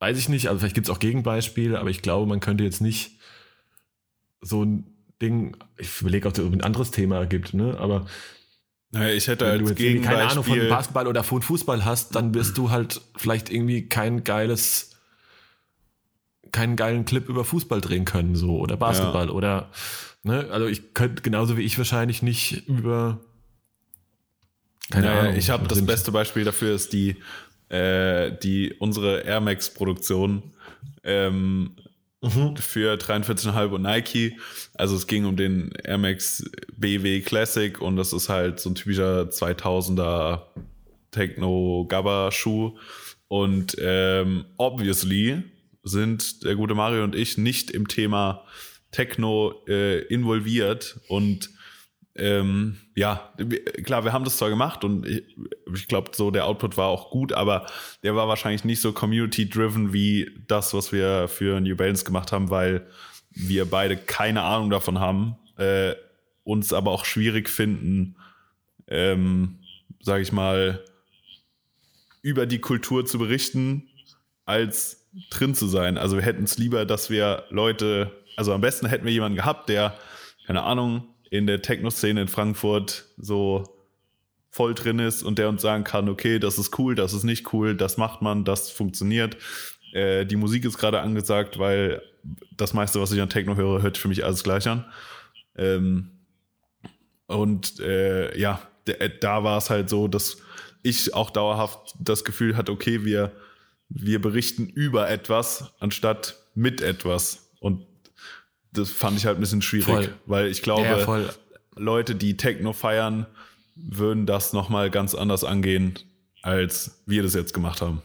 weiß ich nicht, also vielleicht gibt es auch Gegenbeispiele, aber ich glaube, man könnte jetzt nicht so ein Ding, ich überlege, ob es ein anderes Thema gibt, ne? aber Naja, ich hätte wenn du als jetzt irgendwie keine Ahnung von. Basketball oder von Fußball hast, dann wirst du halt vielleicht irgendwie kein geiles, keinen geilen Clip über Fußball drehen können, so oder Basketball oder ne, also ich könnte genauso wie ich wahrscheinlich nicht über keine Naja, Ahnung. ich habe das beste Beispiel dafür ist die äh, die unsere Air Max Produktion ähm, für 43,5 und Nike. Also es ging um den Air Max BW Classic und das ist halt so ein typischer 2000er Techno Gabba Schuh und ähm, obviously sind der gute Mario und ich nicht im Thema Techno äh, involviert und ähm, ja, klar, wir haben das zwar gemacht und ich, ich glaube, so der Output war auch gut, aber der war wahrscheinlich nicht so community-driven wie das, was wir für New Balance gemacht haben, weil wir beide keine Ahnung davon haben, äh, uns aber auch schwierig finden, ähm, sage ich mal, über die Kultur zu berichten, als drin zu sein. Also wir hätten es lieber, dass wir Leute, also am besten hätten wir jemanden gehabt, der, keine Ahnung, in der Techno-Szene in Frankfurt so voll drin ist und der uns sagen kann, okay, das ist cool, das ist nicht cool, das macht man, das funktioniert. Äh, die Musik ist gerade angesagt, weil das meiste, was ich an Techno höre, hört für mich alles gleich an. Ähm, und äh, ja, d- da war es halt so, dass ich auch dauerhaft das Gefühl hatte, okay, wir, wir berichten über etwas anstatt mit etwas. Das fand ich halt ein bisschen schwierig, Voll. weil ich glaube, Ja. Leute, die Techno feiern, würden das nochmal ganz anders angehen, als wir das jetzt gemacht haben.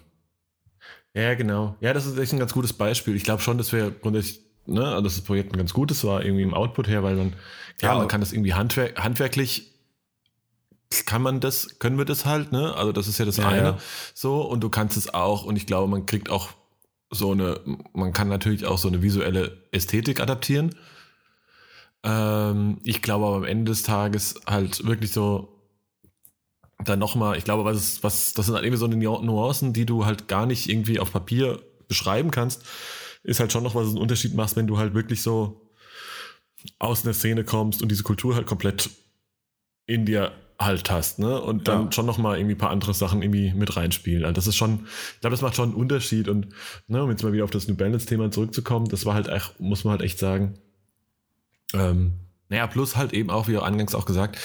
Ja, genau. Ja, das ist echt ein ganz gutes Beispiel. Ich glaube schon, dass wir grundsätzlich, ne, also dass das Projekt ein ganz gutes war, irgendwie im Output her, weil man, klar, Ja. man kann das irgendwie handwerk, handwerklich, kann man das, können wir das halt, ne? Also das ist ja das Ja, eine. ja. So, und du kannst es auch, und ich glaube, man kriegt auch so eine, man kann natürlich auch so eine visuelle Ästhetik adaptieren. Ähm, ich glaube aber am Ende des Tages halt wirklich so, dann nochmal, ich glaube, was, ist, was, das sind halt irgendwie so Nuancen, die du halt gar nicht irgendwie auf Papier beschreiben kannst, ist halt schon noch, was einen Unterschied machst, wenn du halt wirklich so aus einer Szene kommst und diese Kultur halt komplett in dir halt hast, ne? Und dann Ja. schon noch mal irgendwie ein paar andere Sachen irgendwie mit reinspielen. Also das ist schon, ich glaube, das macht schon einen Unterschied. Und ne, um jetzt mal wieder auf das New Balance-Thema zurückzukommen, das war halt echt, muss man halt echt sagen. Ähm, naja, plus halt eben auch, wie angangs auch gesagt,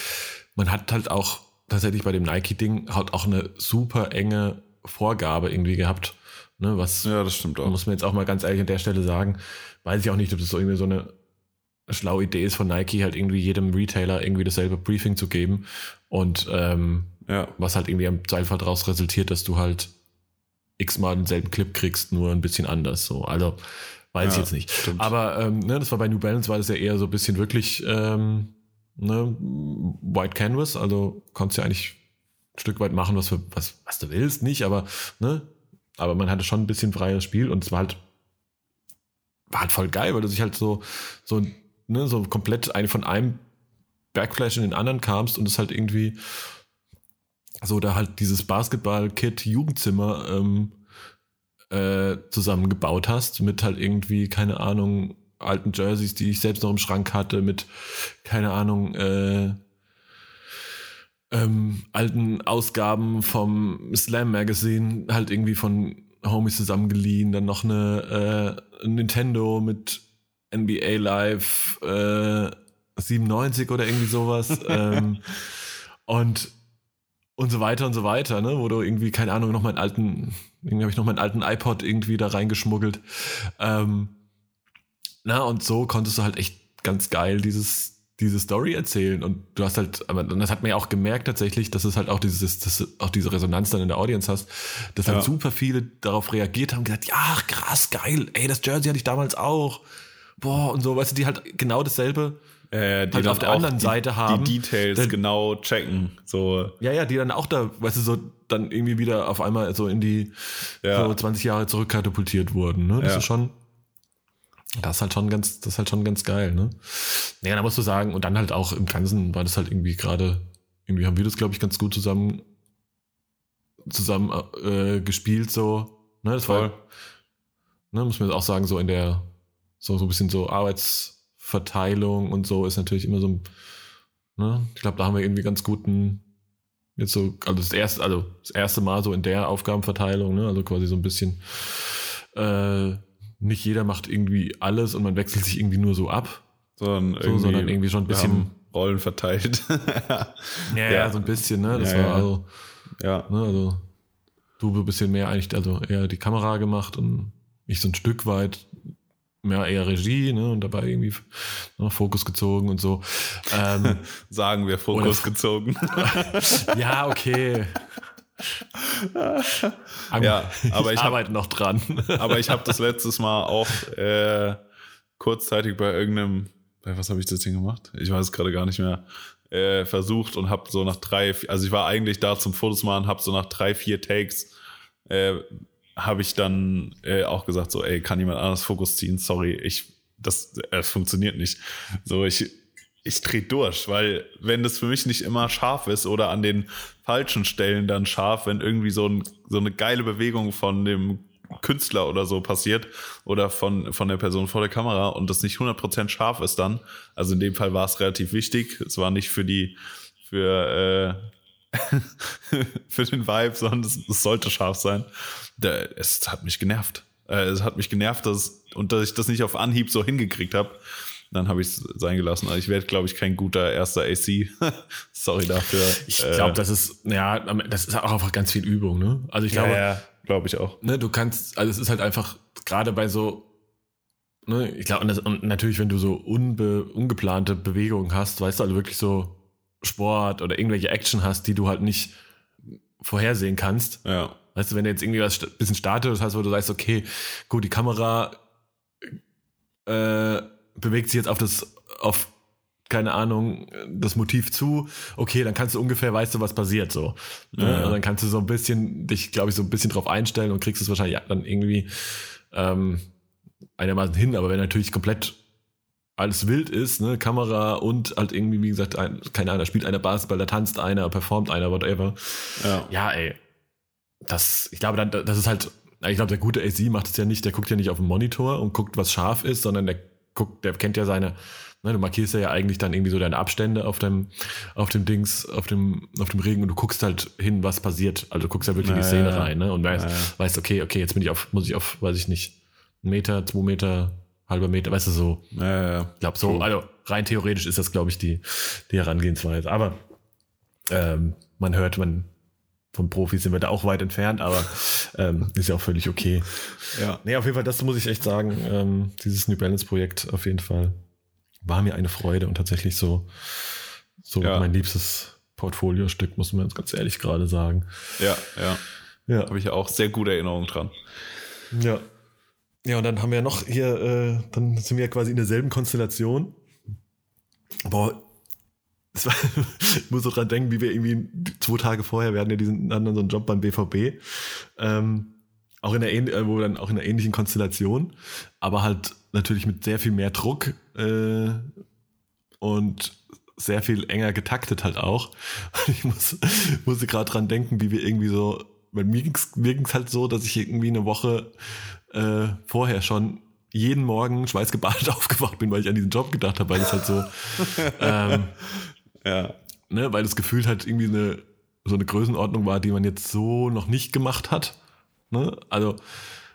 man hat halt auch tatsächlich bei dem Nike-Ding halt auch eine super enge Vorgabe irgendwie gehabt, ne, was Ja, das stimmt auch. muss man jetzt auch mal ganz ehrlich an der Stelle sagen, weiß ich auch nicht, ob das so irgendwie so eine schlaue Idee ist von Nike, halt irgendwie jedem Retailer irgendwie dasselbe Briefing zu geben und ähm, Ja, was halt irgendwie am Zweifel daraus resultiert, dass du halt x-mal denselben Clip kriegst, nur ein bisschen anders. So, also weiß ich Ja, jetzt nicht. stimmt. Aber ähm, ne, das war bei New Balance war das ja eher so ein bisschen wirklich ähm, ne, White Canvas, also konntest ja eigentlich ein Stück weit machen, was, für, was, was du willst, nicht, aber ne, aber man hatte schon ein bisschen freies Spiel und es war halt war halt voll geil, weil du dich halt so so ne, so komplett ein, von einem Backflash in den anderen kamst und es halt irgendwie so da halt dieses Basketball-Kit-Jugendzimmer ähm, äh, zusammengebaut hast mit halt irgendwie, keine Ahnung, alten Jerseys, die ich selbst noch im Schrank hatte, mit, keine Ahnung, äh, ähm, alten Ausgaben vom Slam Magazine, halt irgendwie von Homies zusammengeliehen, dann noch eine äh, Nintendo mit NBA Live äh, 97 oder irgendwie sowas. ähm, und und so weiter und so weiter, ne? Wo du irgendwie, keine Ahnung, noch meinen alten, irgendwie habe ich noch meinen alten iPod irgendwie da reingeschmuggelt. Ähm, na, und so konntest du halt echt ganz geil dieses, diese Story erzählen. Und du hast halt, aber das hat man ja auch gemerkt tatsächlich, dass es halt auch dieses, dass auch diese Resonanz dann in der Audience hast, dass Ja. halt super viele darauf reagiert haben, gesagt, ja, krass, geil, ey, das Jersey hatte ich damals auch. Boah, und so, weißt du, die halt genau dasselbe äh, die halt dann auf der anderen die, Seite haben. Die Details Dann- genau checken. So, Ja, ja, die dann auch da, weißt du, so dann irgendwie wieder auf einmal so in die Ja. so 20 Jahre zurückkatapultiert wurden. Ne? Das Ja. ist schon, das ist halt schon ganz, das ist halt schon ganz geil, ne? Naja, da musst du sagen, und dann halt auch im Ganzen war das halt irgendwie gerade, irgendwie haben wir das, glaube ich, ganz gut zusammen zusammen äh, gespielt, so. Ne, das Voll. war, ne, muss man jetzt auch sagen, so in der, so, so ein bisschen so Arbeitsverteilung und so ist natürlich immer so ein, ne, ich glaube, da haben wir irgendwie ganz guten, jetzt so, also das erste, also das erste Mal so in der Aufgabenverteilung, ne, also quasi so ein bisschen, äh, nicht jeder macht irgendwie alles und man wechselt sich irgendwie nur so ab, sondern, so, sondern irgendwie schon ein wir bisschen, haben Rollen verteilt. ja, ja. so ein bisschen, ne, das Ja, war also, ja. ne, also, du ein bisschen mehr eigentlich, also eher die Kamera gemacht und ich so ein Stück weit mehr eher Regie, ne, und dabei irgendwie noch Fokus gezogen und so. Ähm, Sagen wir Fokus gezogen. ja, okay. Ja, aber ich hab- arbeite noch dran. Aber ich habe das letztes Mal auch äh, kurzzeitig bei irgendeinem, bei was habe ich das Ding gemacht? Ich weiß es gerade gar nicht mehr. Äh, versucht und habe so nach drei, also ich war eigentlich da zum Fotos machen, habe so nach drei, vier Takes äh, habe ich dann äh, auch gesagt so, ey, kann jemand anders Fokus ziehen? Sorry, ich, das, es funktioniert nicht. So, ich, ich dreh durch, weil wenn das für mich nicht immer scharf ist oder an den falschen Stellen dann scharf, wenn irgendwie so, ein, so eine geile Bewegung von dem Künstler oder so passiert oder von, von der Person vor der Kamera und das nicht 100% scharf ist dann, also in dem Fall war es relativ wichtig, es war nicht für die, für, äh, für den Vibe, sondern es, es sollte scharf sein. Da, es hat mich genervt. Äh, es hat mich genervt, dass, und dass ich das nicht auf Anhieb so hingekriegt habe. Dann habe ich es sein gelassen. Also ich werde, glaube ich, kein guter erster AC. Sorry dafür. Ich Äh, glaube, das ist, ja, das ist auch einfach ganz viel Übung, ne? Also ich glaube, ja, ja, glaube ich auch. ne, du kannst, also es ist halt einfach, gerade bei so, ne, ich glaube, und, und natürlich, wenn du so unbe, ungeplante Bewegungen hast, weißt du, also wirklich so Sport oder irgendwelche Action hast, die du halt nicht vorhersehen kannst. Ja. Weißt du, wenn du jetzt irgendwie was bisschen startet, das heißt, wo du sagst, okay, gut, die Kamera äh, bewegt sich jetzt auf das, auf, keine Ahnung, das Motiv zu, okay, dann kannst du ungefähr, weißt du, was passiert, so. Ne? Ja. Und dann kannst du so ein bisschen, dich, glaube ich, so ein bisschen drauf einstellen und kriegst es wahrscheinlich dann irgendwie ähm, einigermaßen hin, aber wenn natürlich komplett alles wild ist, ne, Kamera und halt irgendwie, wie gesagt, ein, keine Ahnung, da spielt einer Basketball, da tanzt einer, performt einer, whatever. Ja. Ja, ey. Das, ich glaube, dann, das ist halt, ich glaube, der gute AC macht es ja nicht, der guckt ja nicht auf den Monitor und guckt, was scharf ist, sondern der guckt, der kennt ja seine, ne, du markierst ja eigentlich dann irgendwie so deine Abstände auf dem, auf dem Dings, auf dem, auf dem Regen und du guckst halt hin, was passiert. Also du guckst ja wirklich in die Szene rein, ne, und weißt, Ja, ja. weißt, okay, okay, jetzt bin ich auf, muss ich auf, weiß ich nicht, einen Meter, zwei Meter, halber Meter, weißt du, so, Ja, ja, ja. ich glaube so, also rein theoretisch ist das, glaube ich, die, die Herangehensweise. Aber ähm, man hört, man von Profis sind wir da auch weit entfernt, aber ähm, ist ja auch völlig okay. ja. Nee, auf jeden Fall, das muss ich echt sagen, ähm, dieses New Balance Projekt auf jeden Fall war mir eine Freude und tatsächlich so, so Ja. mein liebstes Portfoliostück, muss man jetzt ganz ehrlich gerade sagen. Ja, ja. Ja. Habe ich ja auch sehr gute Erinnerungen dran. Ja. Ja, und dann haben wir noch hier, äh, dann sind wir quasi in derselben Konstellation. Boah, das war, ich muss so dran denken, wie wir irgendwie zwei Tage vorher, wir hatten ja diesen anderen so einen Job beim BVB, ähm, auch in der, äh, wo dann auch in einer ähnlichen Konstellation, aber halt natürlich mit sehr viel mehr Druck äh, und sehr viel enger getaktet halt auch. Ich muss, musste gerade dran denken, wie wir irgendwie so, bei mir mir ging's halt so, dass ich irgendwie eine Woche äh, vorher schon jeden Morgen schweißgebadet aufgewacht bin, weil ich an diesen Job gedacht habe, weil es halt so, ähm, Ja. ne, weil das Gefühl halt irgendwie eine, so eine Größenordnung war, die man jetzt so noch nicht gemacht hat. Ne? Also,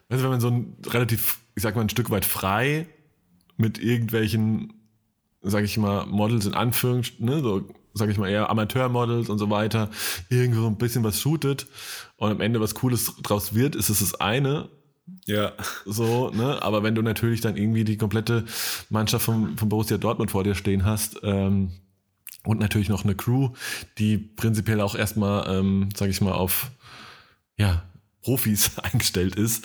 du, wenn man so ein relativ, ich sag mal, ein Stück weit frei mit irgendwelchen, sag ich mal, Models in Anführungsstrichen, ne, so, sag ich mal, eher Amateurmodels und so weiter, irgendwo so ein bisschen was shootet und am Ende was Cooles draus wird, ist es das eine. Ja. So, ne? Aber wenn du natürlich dann irgendwie die komplette Mannschaft von, von Borussia Dortmund vor dir stehen hast, ähm, und natürlich noch eine Crew, die prinzipiell auch erstmal, ähm, sag ich mal, auf ja, Profis eingestellt ist.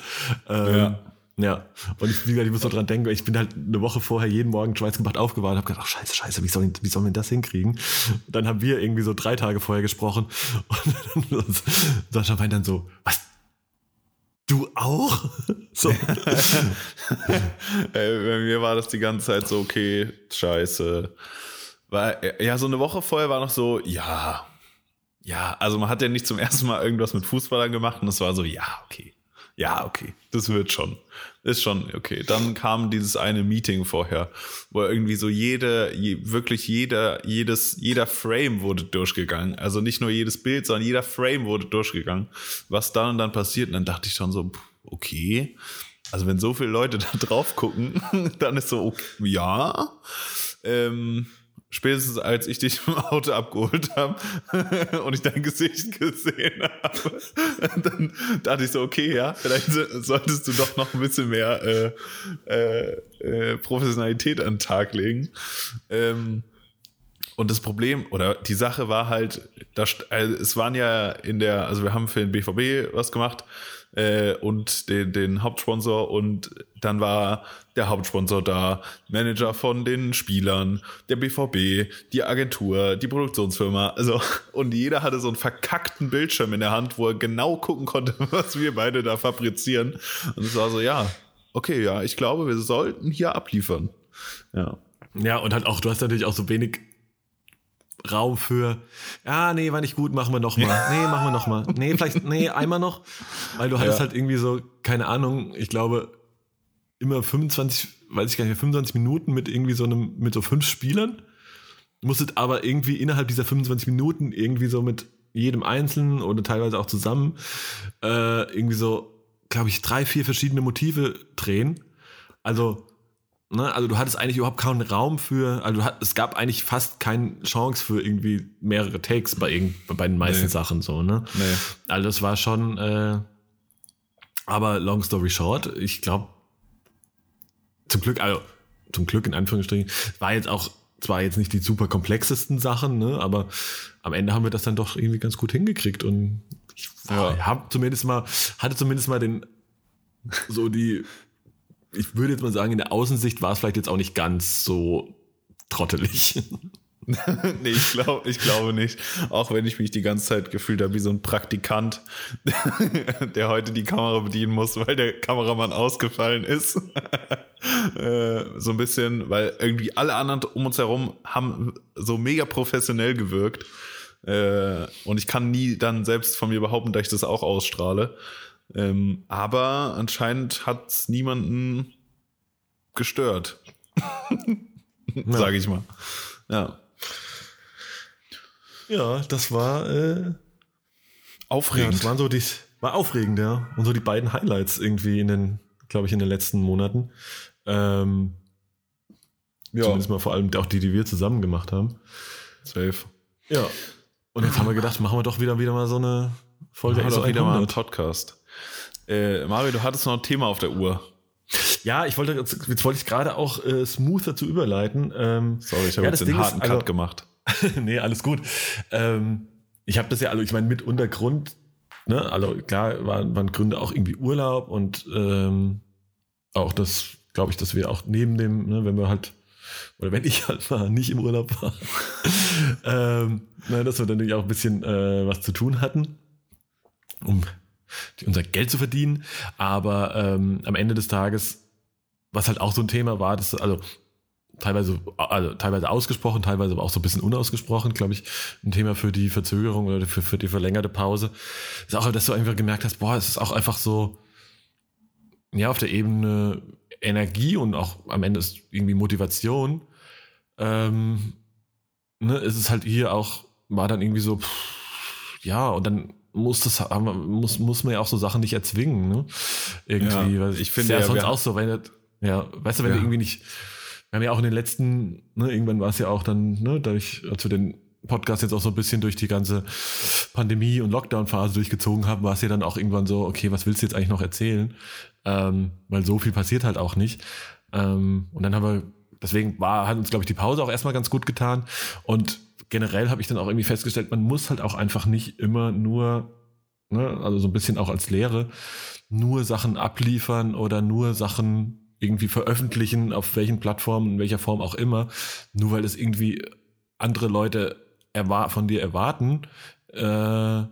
Ähm, Ja. ja. Und ich, wie gesagt, ich muss noch dran denken, ich bin halt eine Woche vorher jeden Morgen schweißgebracht aufgewacht und habe gedacht, ach scheiße, scheiße, wie sollen wie sollen wir das hinkriegen? Dann haben wir irgendwie so drei Tage vorher gesprochen und dann Sascha meint dann so, was? Du auch? So. Ey, bei mir war das die ganze Zeit so, okay, scheiße. Weil, ja, so eine Woche vorher war noch so, ja, ja, also man hat ja nicht zum ersten Mal irgendwas mit Fußballern gemacht und es war so, ja, okay, ja, okay, das wird schon. Ist schon okay. Dann kam dieses eine Meeting vorher, wo irgendwie so jede, je, wirklich jeder, jedes, jeder Frame wurde durchgegangen. Also nicht nur jedes Bild, sondern jeder Frame wurde durchgegangen. Was dann und dann passiert. Und dann dachte ich schon so, okay. Also wenn so viele Leute da drauf gucken, dann ist so, okay, ja. Ähm, spätestens als ich dich im Auto abgeholt habe und ich dein Gesicht gesehen habe, dann dachte ich so, okay, ja, vielleicht so- solltest du doch noch ein bisschen mehr äh, äh, äh, Professionalität an den Tag legen. Ähm, und das Problem oder die Sache war halt, da, st- also es waren ja in der, also wir haben für den BVB was gemacht äh, und den, den Hauptsponsor und dann war der Hauptsponsor da, Manager von den Spielern, der BVB, die Agentur, die Produktionsfirma, also und jeder hatte so einen verkackten Bildschirm in der Hand, wo er genau gucken konnte, was wir beide da fabrizieren. Und es war so, ja, okay, ja, ich glaube, wir sollten hier abliefern. Ja. Ja, und halt auch, du hast natürlich auch so wenig Raum für, ja, nee, war nicht gut, machen wir noch mal. Nee, machen wir noch mal. Nee, vielleicht, nee, einmal noch. Weil du hattest Ja. halt irgendwie so, keine Ahnung, ich glaube, immer 25, weiß ich gar nicht mehr, 25 Minuten mit irgendwie so einem, mit so fünf Spielern. Musstet aber irgendwie innerhalb dieser 25 Minuten irgendwie so mit jedem Einzelnen oder teilweise auch zusammen äh, irgendwie so, glaube ich, drei, vier verschiedene Motive drehen. Also, ne, also du hattest eigentlich überhaupt keinen Raum für, also du hat, es gab eigentlich fast keine Chance für irgendwie mehrere Takes bei, irgend, bei den meisten Nee. Sachen so, ne? Nee. Also das war schon, äh, aber long story short, ich glaube, zum Glück, also zum Glück in Anführungsstrichen, war jetzt auch zwar jetzt nicht die super komplexesten Sachen, ne, aber am Ende haben wir das dann doch irgendwie ganz gut hingekriegt und ich Ja. habe zumindest mal, hatte zumindest mal den, so die, ich würde jetzt mal sagen, in der Außensicht war es vielleicht jetzt auch nicht ganz so trottelig. nee, ich, glaub, ich glaube nicht. Auch wenn ich mich die ganze Zeit gefühlt habe wie so ein Praktikant, der heute die Kamera bedienen muss, weil der Kameramann ausgefallen ist. Äh, so ein bisschen, weil irgendwie alle anderen um uns herum haben so mega professionell gewirkt. Äh, und ich kann nie dann selbst von mir behaupten, dass ich das auch ausstrahle. Ähm, aber anscheinend hat es niemanden gestört. Sage ich mal. Ja. Ja, das war äh, Ja, Aufregend. das waren so die, war aufregend, ja. Und so die beiden Highlights irgendwie in den, glaube ich, in den letzten Monaten. Ähm, Ja. Zumindest mal vor allem auch die, die wir zusammen gemacht haben. Safe. Ja. Und jetzt haben wir gedacht, machen wir doch wieder, wieder mal so eine Folge ISO auch wieder mal einen 100. Podcast. Äh, Mario, du hattest noch ein Thema auf der Uhr. Ja, ich wollte, jetzt, jetzt wollte ich gerade auch äh, smooth dazu überleiten. Ähm, Sorry, ich habe Ja, jetzt den Ding ist, harten also- Cut gemacht. nee, alles gut. Ähm, ich habe das ja, also ich meine, mit Untergrund, ne, also klar waren, waren Gründe auch irgendwie Urlaub und ähm, auch das, glaube ich, dass wir auch neben dem, ne, wenn wir halt, oder wenn ich halt mal nicht im Urlaub war, ähm, ne, dass wir dann natürlich auch ein bisschen äh, was zu tun hatten, um unser Geld zu verdienen. Aber ähm, am Ende des Tages, was halt auch so ein Thema war, das, also teilweise, also teilweise ausgesprochen, teilweise aber auch so ein bisschen unausgesprochen, glaube ich, ein Thema für die Verzögerung oder für, für die verlängerte Pause. Ist auch, dass du einfach gemerkt hast, boah, es ist auch einfach so, ja, auf der Ebene Energie und auch am Ende ist irgendwie Motivation. Ähm, ne, es ist halt hier auch, war dann irgendwie so, pff, ja, und dann muss das, muss, muss man ja auch so Sachen nicht erzwingen, ne? Irgendwie, Ja, weil ich finde ja, sonst auch so, wenn das, ja, weißt du, wenn Ja. du irgendwie nicht, wir haben ja auch in den letzten, ne, irgendwann war es ja auch dann, ne, dadurch, als wir den Podcast jetzt auch so ein bisschen durch die ganze Pandemie- und Lockdown-Phase durchgezogen haben, war es ja dann auch irgendwann so, okay, was willst du jetzt eigentlich noch erzählen? Ähm, weil so viel passiert halt auch nicht. Ähm, und dann haben wir, deswegen war, hat uns, glaube ich, die Pause auch erstmal ganz gut getan. Und generell habe ich dann auch irgendwie festgestellt, man muss halt auch einfach nicht immer nur, ne, also so ein bisschen auch als Lehre, nur Sachen abliefern oder nur Sachen irgendwie veröffentlichen, auf welchen Plattformen, in welcher Form auch immer, nur weil es irgendwie andere Leute von dir erwarten, äh,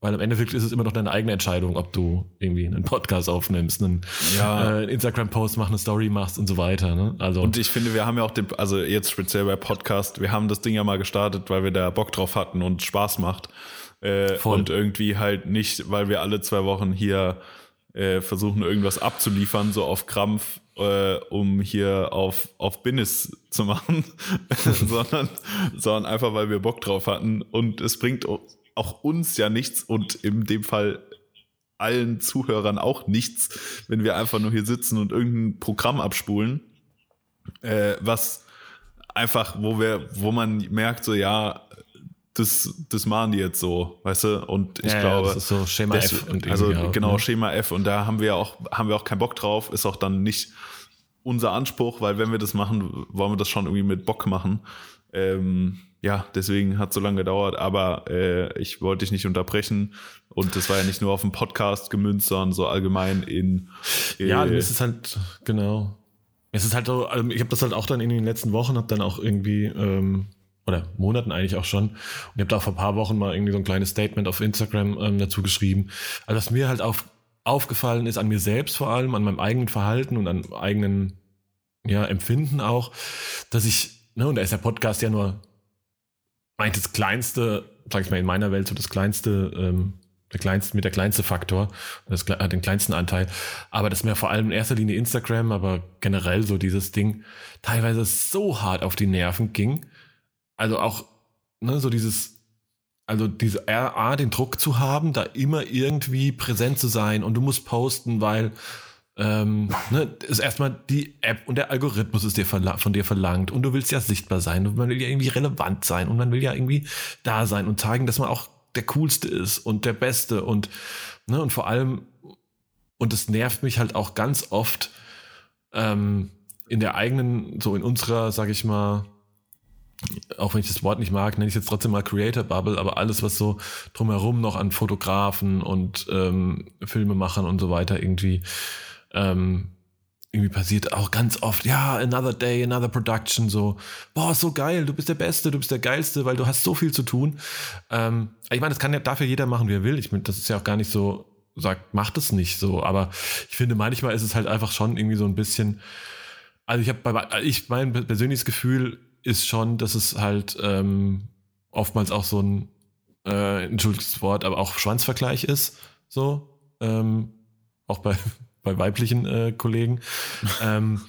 weil im Endeffekt ist es immer noch deine eigene Entscheidung, ob du irgendwie einen Podcast aufnimmst, einen, Ja. äh, Instagram-Post machst, eine Story machst und so weiter. Ne? Also Und ich finde, wir haben ja auch den, also jetzt speziell bei Podcast, wir haben das Ding ja mal gestartet, weil wir da Bock drauf hatten und Spaß macht. Äh, und irgendwie halt nicht, weil wir alle zwei Wochen hier äh, versuchen, irgendwas abzuliefern, so auf Krampf, äh, um hier auf, auf Business zu machen, sondern, sondern einfach, weil wir Bock drauf hatten. Und es bringt o- auch uns ja nichts und in dem Fall allen Zuhörern auch nichts, wenn wir einfach nur hier sitzen und irgendein Programm abspulen, äh, was einfach, wo wir, wo man merkt, so ja, das, das machen die jetzt so, weißt du? Und ich Ja, ja, glaube, das ist so Schema das- F und also auch, genau ne? Schema F und da haben wir auch haben wir auch keinen Bock drauf, ist auch dann nicht unser Anspruch, weil wenn wir das machen, wollen wir das schon irgendwie mit Bock machen. Ähm, ja, deswegen hat es so lange gedauert, aber äh, ich wollte dich nicht unterbrechen und das war ja nicht nur auf dem Podcast gemünzt, sondern so allgemein in äh, Ja, mir ist es halt, genau. Es ist halt so, also ich habe das halt auch dann in den letzten Wochen, habe dann auch irgendwie, ähm, oder Monaten eigentlich auch schon, und ich habe da auch vor ein paar Wochen mal irgendwie so ein kleines Statement auf Instagram ähm, dazu geschrieben. Also was mir halt auf, aufgefallen ist, an mir selbst vor allem, an meinem eigenen Verhalten und an eigenen ja, Empfinden auch, dass ich, ne, und da ist der Podcast ja nur meint das kleinste, sag ich mal, in meiner Welt so das kleinste, ähm, der kleinste, mit der kleinste Faktor, das hat den kleinsten Anteil. Aber das ist mir vor allem in erster Linie Instagram, aber generell so dieses Ding teilweise so hart auf die Nerven ging. Also auch, ne, so dieses, also diese A, A, den Druck zu haben, da immer irgendwie präsent zu sein und du musst posten, weil ähm, ne, ist erstmal die App und der Algorithmus ist dir von dir verlangt und du willst ja sichtbar sein und man will ja irgendwie relevant sein und man will ja irgendwie da sein und zeigen, dass man auch der coolste ist und der beste und ne, und vor allem und es nervt mich halt auch ganz oft ähm, in der eigenen, so in unserer, sag ich mal, auch wenn ich das Wort nicht mag, nenne ich jetzt trotzdem mal Creator Bubble, aber alles, was so drumherum noch an Fotografen und ähm, Filmemachern und so weiter irgendwie ähm, irgendwie passiert auch ganz oft, ja, another day, another production, so, boah, so geil, du bist der Beste, du bist der Geilste, weil du hast so viel zu tun. Ähm, ich meine, das kann ja dafür jeder machen, wie er will. Ich meine, das ist ja auch gar nicht so, sagt, macht es nicht so, aber ich finde, manchmal ist es halt einfach schon irgendwie so ein bisschen, also ich habe ich, mein persönliches Gefühl ist schon, dass es halt ähm, oftmals auch so ein, äh, entschuldigt das Wort, aber auch Schwanzvergleich ist, so, ähm, auch bei, bei weiblichen äh, Kollegen. ähm,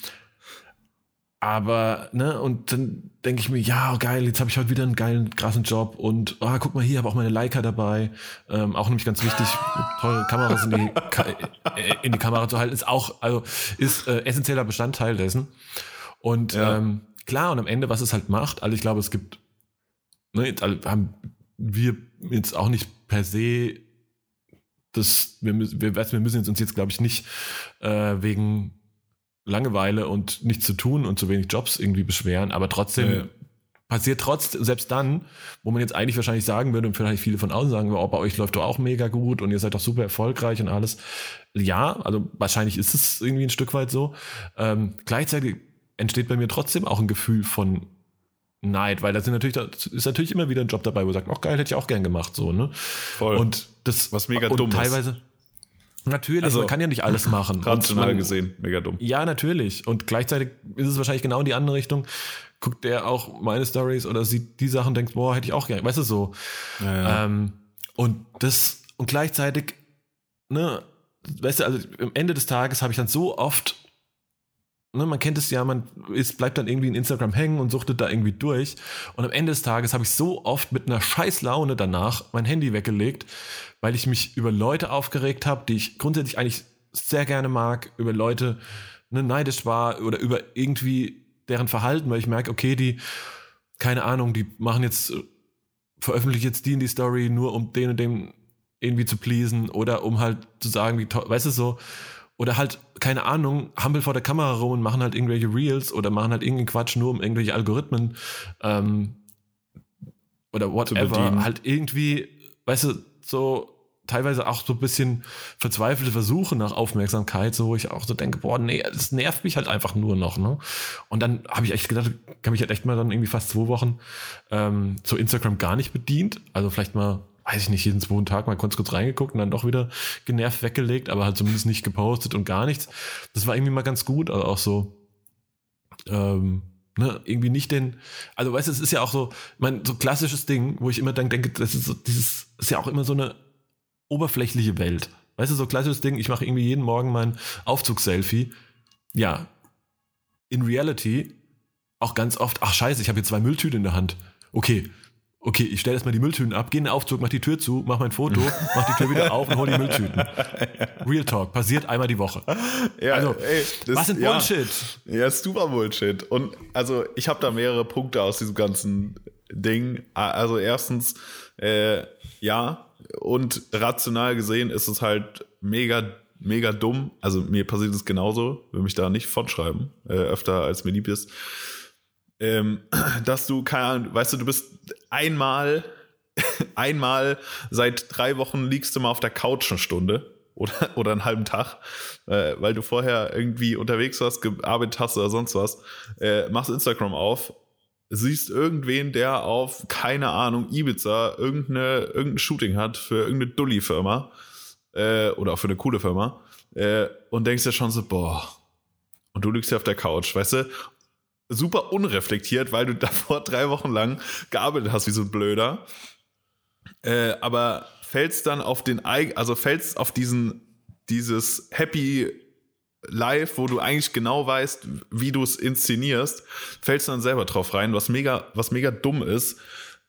aber, ne, und dann denke ich mir, ja, geil, jetzt habe ich heute wieder einen geilen, krassen Job und ah, guck mal, hier habe auch meine Leica dabei. Ähm, auch nämlich ganz wichtig, tolle Kameras in die, Ka äh, in die Kamera zu halten, ist auch, also ist äh, essentieller Bestandteil dessen. Und Ja. ähm, klar, und am Ende, was es halt macht, also ich glaube, es gibt, ne, jetzt alle- haben wir jetzt auch nicht per se das, wir, müssen- wir, wir müssen uns jetzt, glaube ich, nicht äh, wegen Langeweile und nichts zu tun und zu wenig Jobs irgendwie beschweren, aber trotzdem Ja. passiert trotzdem, selbst dann, wo man jetzt eigentlich wahrscheinlich sagen würde und vielleicht viele von außen sagen, oh, bei euch läuft doch auch mega gut und ihr seid doch super erfolgreich und alles. Ja, also wahrscheinlich ist es irgendwie ein Stück weit so. Ähm, gleichzeitig entsteht bei mir trotzdem auch ein Gefühl von Neid, weil da sind natürlich, da ist natürlich immer wieder ein Job dabei, wo man sagt, ach geil, hätte ich auch gern gemacht, so, ne? Voll. Und das, Was mega und dumm ist. teilweise, natürlich, Also, man kann ja nicht alles machen. Rational gesehen, mega dumm. ja, natürlich. Und gleichzeitig ist es wahrscheinlich genau in die andere Richtung. Guckt der auch meine Stories oder sieht die Sachen, denkt, boah, hätte ich auch gerne. Weißt du so. Ja, ja. Ähm, und das, und gleichzeitig, ne, weißt du, also am Ende des Tages habe ich dann so oft, ne, man kennt es ja, man ist, bleibt dann irgendwie in Instagram hängen und suchtet da irgendwie durch. Und am Ende des Tages habe ich so oft mit einer scheiß Laune danach mein Handy weggelegt, weil ich mich über Leute aufgeregt habe, die ich grundsätzlich eigentlich sehr gerne mag, über Leute ne, neidisch war oder über irgendwie deren Verhalten, weil ich merke, okay, die, keine Ahnung, die machen jetzt, äh, veröffentlichen jetzt die in die Story nur um den und dem irgendwie zu pleasen oder um halt zu sagen, wie toll, weißt du so, oder halt, keine Ahnung, hampel vor der Kamera rum und machen halt irgendwelche Reels oder machen halt irgendeinen Quatsch nur um irgendwelche Algorithmen ähm, oder whatever, halt irgendwie, weißt du, so teilweise auch so ein bisschen verzweifelte Versuche nach Aufmerksamkeit, so wo ich auch so denke, boah, nee, das nervt mich halt einfach nur noch, ne? Und dann habe ich echt gedacht, kann mich halt echt mal dann irgendwie fast zwei Wochen ähm, zu Instagram gar nicht bedient. Also vielleicht mal, weiß ich nicht, jeden zweiten Tag mal kurz kurz reingeguckt und dann doch wieder genervt weggelegt, aber halt zumindest nicht gepostet und gar nichts. Das war irgendwie mal ganz gut, also auch so, ähm, ne, irgendwie nicht den, also weißt du, es ist ja auch so, mein, so klassisches Ding, wo ich immer dann denke, das ist so, dieses, ist ja auch immer so eine oberflächliche Welt. Weißt du, so klassisches Ding, ich mache irgendwie jeden Morgen mein Aufzugsselfie. Ja, in Reality auch ganz oft, ach scheiße, ich habe hier zwei Mülltüten in der Hand. Okay, okay, ich stelle erstmal die Mülltüten ab, gehe in den Aufzug, mach die Tür zu, mach mein Foto, mach die Tür wieder auf und hol die Mülltüten. Real Talk, passiert einmal die Woche. Ja, Also, ey, das- was sind ja. Bullshit? Ja, ist super Bullshit. Und also ich habe da mehrere Punkte aus diesem ganzen Ding. Also erstens, äh, ja, und rational gesehen ist es halt mega, mega dumm. Also mir passiert es genauso, will mich da nicht von schreiben, äh, öfter als mir lieb ist. Ähm, dass du, keine Ahnung, weißt du, du bist einmal, einmal seit drei Wochen liegst du mal auf der Couch eine Stunde oder, oder einen halben Tag, äh, weil du vorher irgendwie unterwegs warst, gearbeitet hast oder sonst was, äh, machst Instagram auf, siehst irgendwen, der auf, keine Ahnung, Ibiza irgendeine, irgendein Shooting hat für irgendeine Dulli-Firma äh, oder auch für eine coole Firma äh, und denkst dir schon so, boah, und du liegst hier auf der Couch, weißt du, super unreflektiert, weil du davor drei Wochen lang gearbeitet hast wie so ein Blöder. Äh, aber fällst dann auf den, also fällst auf diesen, dieses Happy Live, wo du eigentlich genau weißt, wie du es inszenierst, fällst dann selber drauf rein, was mega, was mega dumm ist.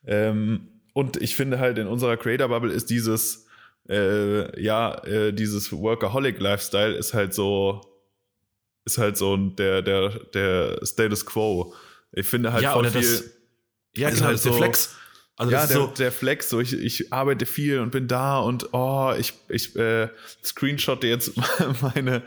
Ähm, und ich finde halt in unserer Creator Bubble ist dieses, äh, ja, äh, dieses Workaholic Lifestyle ist halt so, ist halt so ein- der, der, der Status Quo. Ich finde halt Ja, voll oder viel. das- Ja, Ist genau, halt das ist der so- Flex. Also ja, das der, so, der Flex, so ich, ich arbeite viel und bin da und oh, ich, ich äh, screenshotte jetzt meine,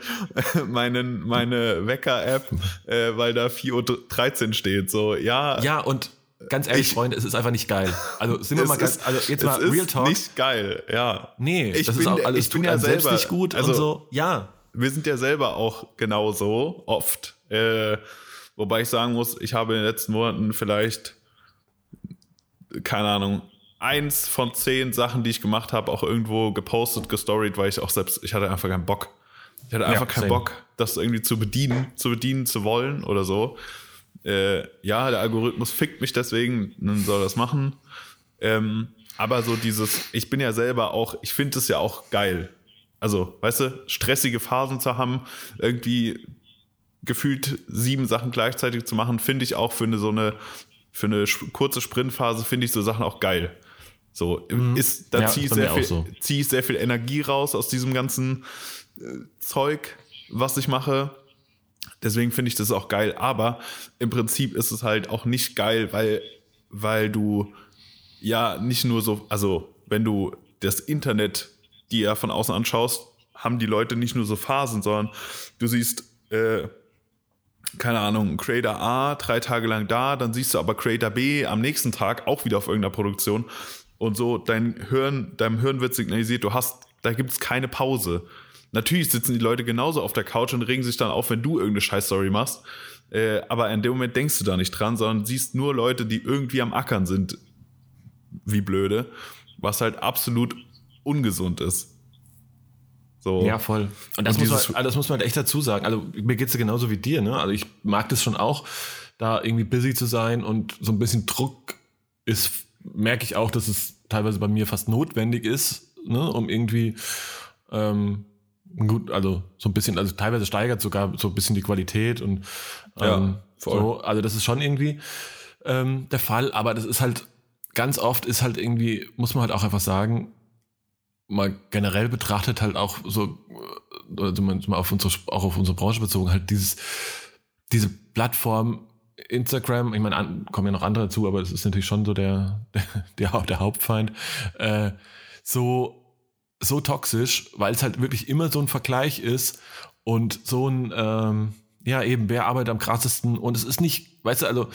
meinen, meine Wecker-App, äh, weil da 4.13 Uhr steht. So, ja, ja, und ganz ehrlich, Ich- Freunde, es ist einfach nicht geil. Also sind wir mal ganz, ist- also jetzt es mal ist Real Talk. nicht geil, ja. nee, ich das bin ist auch alles, ich bin ja selbst nicht gut also- und so. Ja, Wir sind ja selber auch genauso, oft. Äh, wobei ich sagen muss, ich habe in den letzten Monaten vielleicht, keine Ahnung, eins von zehn Sachen, die ich gemacht habe, auch irgendwo gepostet, gestoried, weil ich auch selbst, ich hatte einfach keinen Bock. Ich hatte einfach keinen same. Bock, das irgendwie zu bedienen, zu bedienen zu wollen oder so. Äh, ja, der Algorithmus fickt mich deswegen, dann soll er das machen. Ähm, aber so dieses, ich bin ja selber auch, ich finde es ja auch geil. Also, weißt du, stressige Phasen zu haben, irgendwie gefühlt sieben Sachen gleichzeitig zu machen, finde ich auch für eine so eine, für eine kurze Sprintphase, finde ich so Sachen auch geil. So, ist, da Mhm. Ja, ziehe ich, sehr viel- so. ziehe ich sehr viel Energie raus aus diesem ganzen äh, Zeug, was ich mache. Deswegen finde ich das auch geil. Aber im Prinzip ist es halt auch nicht geil, weil, weil du ja nicht nur so, also wenn du das Internet dir von außen anschaust, haben die Leute nicht nur so Phasen, sondern du siehst, äh, keine Ahnung, Creator A drei Tage lang da, dann siehst du aber Creator B am nächsten Tag auch wieder auf irgendeiner Produktion und so dein Hirn, deinem Hirn wird signalisiert, du hast, da gibt es keine Pause. Natürlich sitzen die Leute genauso auf der Couch und regen sich dann auf, wenn du irgendeine Scheiß-Story machst. Äh, aber in dem Moment denkst du da nicht dran, sondern siehst nur Leute, die irgendwie am Ackern sind, wie blöde, was halt absolut ungesund ist. So. Ja, voll. Und das, Und muss man, dieses- also das muss man halt echt dazu sagen. Also mir geht's ja genauso wie dir, ne? Also ich mag das schon auch, da irgendwie busy zu sein und so ein bisschen Druck ist, merke ich auch, dass es teilweise bei mir fast notwendig ist, ne? Um irgendwie ähm, gut, also so ein bisschen, also teilweise steigert sogar so ein bisschen die Qualität und Ja, ähm, voll. so, also das ist schon irgendwie ähm, der Fall, aber das ist halt ganz oft ist halt irgendwie, muss man halt auch einfach sagen, mal generell betrachtet halt auch so, äh, also man- mal auf unsere, auch auf unsere Branche bezogen, halt dieses, diese Plattform Instagram, ich meine, an, kommen ja noch andere dazu, aber das ist natürlich schon so der, der, der, der Hauptfeind, äh, so, so toxisch, weil es halt wirklich immer so ein Vergleich ist und so ein, ähm, ja, eben, wer arbeitet am krassesten und es ist nicht, weißt du, also,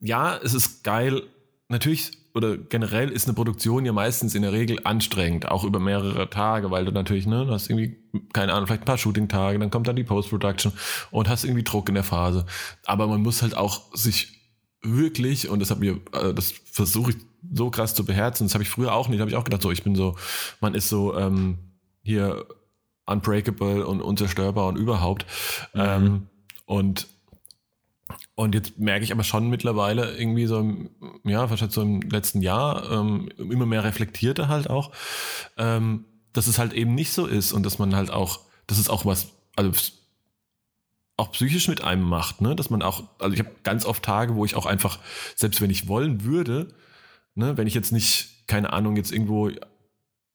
ja, es ist geil, natürlich oder generell ist eine Produktion ja meistens in der Regel anstrengend, auch über mehrere Tage, weil du natürlich, ne, hast irgendwie, keine Ahnung, vielleicht ein paar Shooting-Tage, dann kommt dann die Post-Production und hast irgendwie Druck in der Phase. Aber man muss halt auch sich wirklich, und das hat mir, äh, das versuche ich so krass zu beherzen, das habe ich früher auch nicht, habe ich auch gedacht, so, ich bin so, man ist so, ähm, hier unbreakable und unzerstörbar und überhaupt. Ähm, und und jetzt merke ich aber schon mittlerweile irgendwie so, ja, wahrscheinlich so im letzten Jahr, ähm, immer mehr reflektierter halt auch, ähm, dass es halt eben nicht so ist und dass man halt auch, dass es auch was, also auch psychisch mit einem macht, ne? Dass man auch, also ich habe ganz oft Tage, wo ich auch einfach, selbst wenn ich wollen würde, ne, wenn ich jetzt nicht, keine Ahnung, jetzt irgendwo,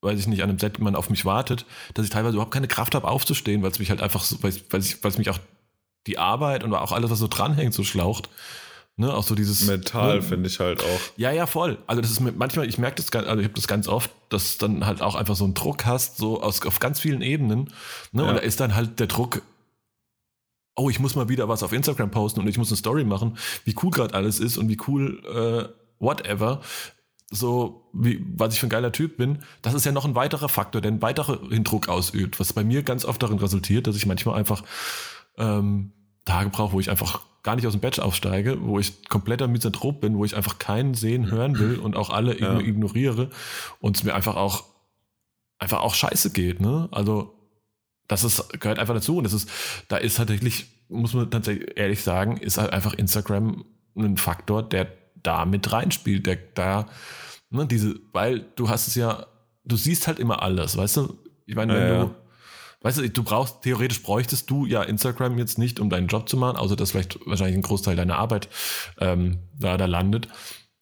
weiß ich nicht, an einem Set man auf mich wartet, dass ich teilweise überhaupt keine Kraft habe aufzustehen, weil es mich halt einfach so, weil es mich auch die Arbeit und auch alles, was so dranhängt, so schlaucht. Ne, auch so dieses Mental ne, finde ich halt auch. ja, ja, voll. Also das ist mit, manchmal, ich merke das, ganz- also ich habe das ganz oft, dass du dann halt auch einfach so einen Druck hast, so aus, auf ganz vielen Ebenen. Ne? Ja. Und da ist dann halt der Druck, oh, ich muss mal wieder was auf Instagram posten und ich muss eine Story machen, wie cool gerade alles ist und wie cool äh, whatever. So, wie, was ich für ein geiler Typ bin, das ist ja noch ein weiterer Faktor, der einen weiteren Druck ausübt, was bei mir ganz oft darin resultiert, dass ich manchmal einfach ähm, Tage brauche, wo ich einfach gar nicht aus dem Bett aufsteige, wo ich kompletter Misanthrop bin, wo ich einfach keinen sehen, hören will und auch alle Ja. ign- ignoriere und es mir einfach auch einfach auch scheiße geht, ne? Also das ist, gehört einfach dazu und das ist, da ist tatsächlich, muss man tatsächlich ehrlich sagen, ist halt einfach Instagram ein Faktor, der da mit reinspielt, der da, ne, diese, weil du hast es ja, du siehst halt immer alles, weißt du? Ich meine, wenn ja. du, weißt du, du brauchst, theoretisch bräuchtest du ja Instagram jetzt nicht, um deinen Job zu machen, außer dass vielleicht wahrscheinlich ein Großteil deiner Arbeit ähm, da, da landet.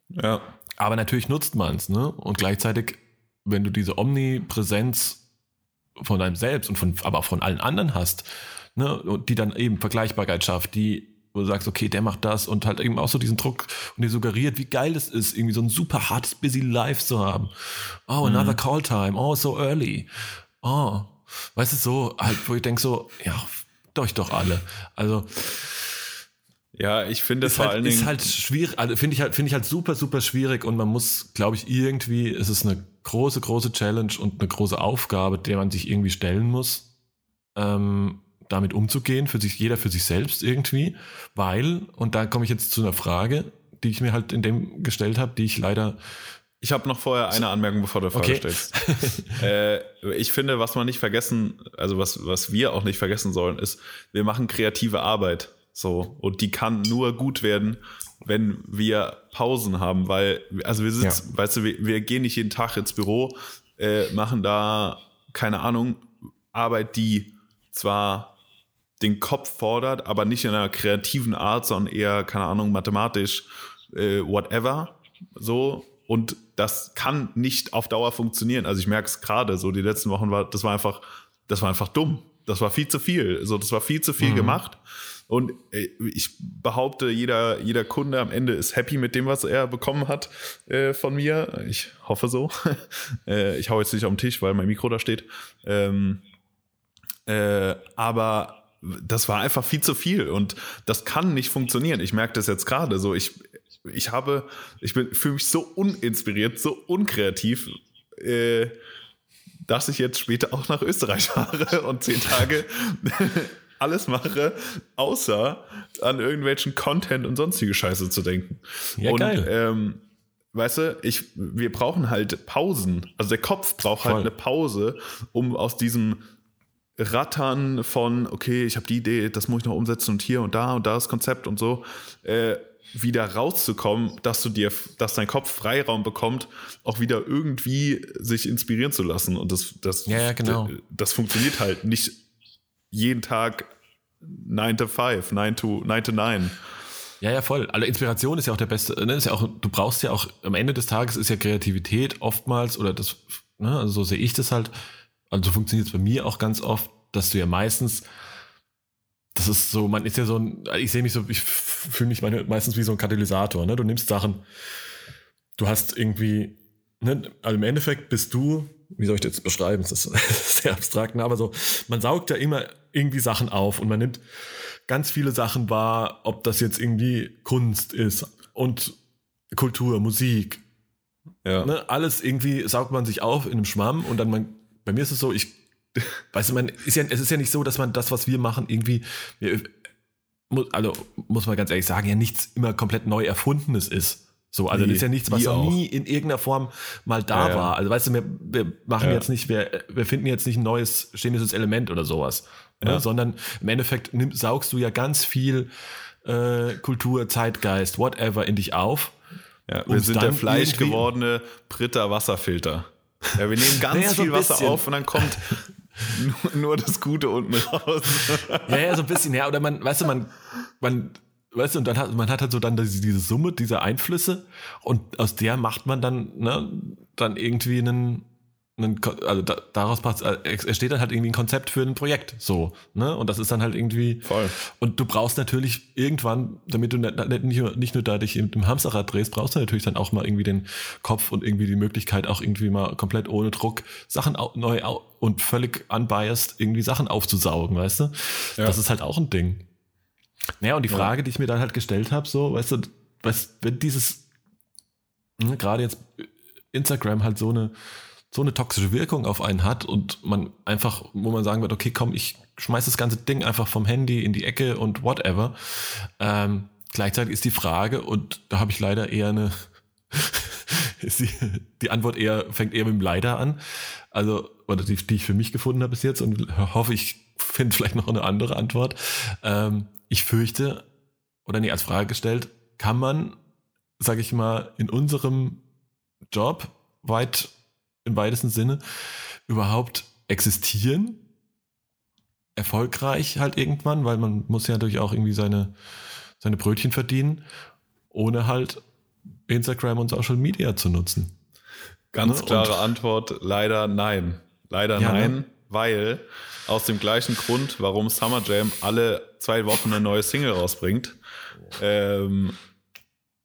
Ja. Aber natürlich nutzt man es, ne? Und gleichzeitig, wenn du diese Omnipräsenz von deinem Selbst und von, aber auch von allen anderen hast, ne, und die dann eben Vergleichbarkeit schafft, die, wo du sagst, okay, der macht das und halt eben auch so diesen Druck und dir suggeriert, wie geil es ist, irgendwie so ein super hartes, busy Life zu haben. Oh, another call time. Oh, so early. Oh, weißt du, so, halt, wo ich denke so, ja, doch, doch alle. Also, Ja, ich finde ist vor halt, allen ist Dingen. halt schwierig, also finde ich halt, finde ich halt super, super schwierig und man muss, glaube ich, irgendwie, es ist eine große, große Challenge und eine große Aufgabe, der man sich irgendwie stellen muss, ähm, damit umzugehen, für sich, jeder für sich selbst irgendwie, weil, und da komme ich jetzt zu einer Frage, die ich mir halt in dem gestellt habe, die ich leider, Ich habe noch vorher eine Anmerkung, bevor du Frage Okay. stellst. äh, ich finde, was man nicht vergessen, also was, was wir auch nicht vergessen sollen, ist, wir machen kreative Arbeit. So. Und die kann nur gut werden, wenn wir Pausen haben, weil, also wir sitzen, weißt du, wir, wir gehen nicht jeden Tag ins Büro, äh, machen da, keine Ahnung, Arbeit, die zwar den Kopf fordert, aber nicht in einer kreativen Art, sondern eher, keine Ahnung, mathematisch, äh, whatever. So. Und das kann nicht auf Dauer funktionieren. Also ich merke es gerade, so die letzten Wochen war, das war einfach, das war einfach dumm. Das war viel zu viel. So, das war viel zu viel gemacht. Und äh, ich behaupte, jeder, jeder Kunde am Ende ist happy mit dem, was er bekommen hat äh, von mir. Ich hoffe so. äh, ich hau jetzt nicht auf den Tisch, weil mein Mikro da steht. Ähm, äh, aber das war einfach viel zu viel und das kann nicht funktionieren. Ich merke das jetzt gerade so. Ich, ich habe, ich bin fühle mich so uninspiriert, so unkreativ, äh, dass ich jetzt später auch nach Österreich fahre und zehn Tage alles mache, außer an irgendwelchen Content und sonstige Scheiße zu denken. Ja, und geil. Ähm, weißt du, ich, wir brauchen halt Pausen. Also der Kopf braucht halt Voll. eine Pause, um aus diesem Rattern von, okay, ich habe die Idee, das muss ich noch umsetzen und hier und da und da das Konzept und so, äh, wieder rauszukommen, dass du dir, dass dein Kopf Freiraum bekommt, auch wieder irgendwie sich inspirieren zu lassen. Und das, das, Ja, ja, genau. das funktioniert halt nicht jeden Tag 9 to 5, 9 to 9 to 9. Ja, ja, voll. Also Inspiration ist ja auch der beste, ne, ist ja auch, du brauchst ja auch, am Ende des Tages ist ja Kreativität oftmals, oder das, ne, also so sehe ich das halt, also so funktioniert es bei mir auch ganz oft, dass du ja meistens, das ist so, man ist ja so ein, ich sehe mich so, ich fühle mich meine, meistens wie so ein Katalysator, ne? Du nimmst Sachen, du hast irgendwie, ne, also im Endeffekt bist du, wie soll ich das jetzt beschreiben? Das ist sehr abstrakt, ne? aber so, man saugt ja immer irgendwie Sachen auf und man nimmt ganz viele Sachen wahr, ob das jetzt irgendwie Kunst ist und Kultur, Musik, Ja. ne? alles irgendwie saugt man sich auf in einem Schwamm und dann man, bei mir ist es so, ich, weißt du, man ist ja, es ist ja nicht so, dass man das, was wir machen, irgendwie, mu- also muss man ganz ehrlich sagen, ja nichts immer komplett neu erfundenes ist. So, also Nee, das ist ja nichts, was nie auch. nie in irgendeiner Form mal da Ja, war. Also weißt du, wir, wir machen Ja. jetzt nicht, wir, wir finden jetzt nicht ein neues chemisches Element oder sowas, ne? Ja. sondern im Endeffekt nimm, saugst du ja ganz viel äh, Kultur, Zeitgeist, whatever in dich auf. Ja, wir sind der dann Fleisch irgendwie- gewordene Pritter Wasserfilter. Ja, wir nehmen ganz Naja, so viel ein Wasser auf und dann kommt nur, nur das Gute unten raus. Ja, ja, so ein bisschen, ja. Oder man, weißt du, man, man weißt du, und dann hat man hat halt so dann diese, diese Summe dieser Einflüsse und aus der macht man dann, ne, dann irgendwie einen, Ko- also da, daraus passt, äh, entsteht dann halt irgendwie ein Konzept für ein Projekt, so, ne, und das ist dann halt irgendwie, Voll. und du brauchst natürlich irgendwann, damit du nicht, nicht, nur, nicht nur da dich im, im Hamsterrad drehst, brauchst du natürlich dann auch mal irgendwie den Kopf und irgendwie die Möglichkeit, auch irgendwie mal komplett ohne Druck Sachen neu und völlig unbiased irgendwie Sachen aufzusaugen, weißt du? Ja. Das ist halt auch ein Ding. Naja, und die Ja. Frage, die ich mir dann halt gestellt habe, so, weißt du, weißt, wenn dieses, ne, gerade jetzt Instagram halt so eine, so eine toxische Wirkung auf einen hat und man einfach, wo man sagen wird, okay, komm, ich schmeiß das ganze Ding einfach vom Handy in die Ecke und whatever. Ähm, gleichzeitig ist die Frage, und da habe ich leider eher eine, ist die, die Antwort eher, fängt eher mit dem Leider an. Also, oder die, die ich für mich gefunden habe bis jetzt und hoffe, ich finde vielleicht noch eine andere Antwort. Ähm, ich fürchte, oder nee, als Frage gestellt, kann man, sage ich mal, in unserem Job weit im weitesten Sinne überhaupt existieren? Erfolgreich halt irgendwann, weil man muss ja natürlich auch irgendwie seine, seine Brötchen verdienen, ohne halt Instagram und Social Media zu nutzen. Ganz Ne? klare Und- Antwort, leider nein. Leider Ja, nein, ne? weil aus dem gleichen Grund, warum Summer Jam alle zwei Wochen eine neue Single rausbringt, ähm,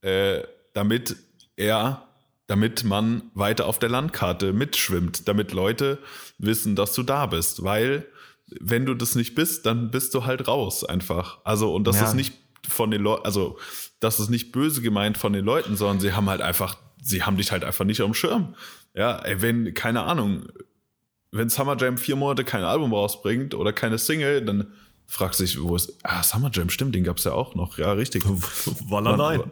äh, damit er, damit man weiter auf der Landkarte mitschwimmt, damit Leute wissen, dass du da bist, weil wenn du das nicht bist, dann bist du halt raus einfach. Also und das Ja. ist nicht von den Leuten, also das ist nicht böse gemeint von den Leuten, sondern sie haben halt einfach, sie haben dich halt einfach nicht auf dem Schirm. Ja, ey, wenn, keine Ahnung, wenn Summer Jam vier Monate kein Album rausbringt oder keine Single, dann fragst du dich, wo ist, ah, Summer Jam, stimmt, den gab's ja auch noch, ja, richtig. Walla nein.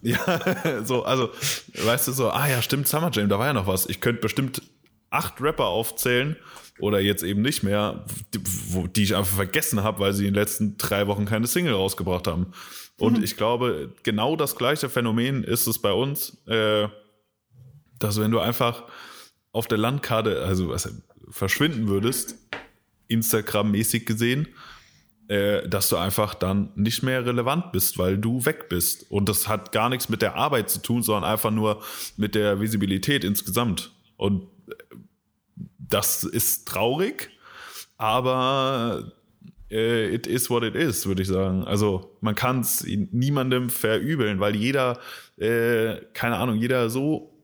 Ja, so, also, weißt du, so, ah ja, stimmt, Summer Jam, da war ja noch was. Ich könnte bestimmt acht Rapper aufzählen oder jetzt eben nicht mehr, die, wo, die ich einfach vergessen habe, weil sie in den letzten drei Wochen keine Single rausgebracht haben. Und ich glaube, genau das gleiche Phänomen ist es bei uns, äh, dass wenn du einfach auf der Landkarte, also was, verschwinden würdest, Instagram-mäßig gesehen, äh, dass du einfach dann nicht mehr relevant bist, weil du weg bist. Und das hat gar nichts mit der Arbeit zu tun, sondern einfach nur mit der Visibilität insgesamt. Und äh, das ist traurig, aber äh, it is what it is, würde ich sagen. Also man kann es niemandem verübeln, weil jeder, äh, keine Ahnung, jeder so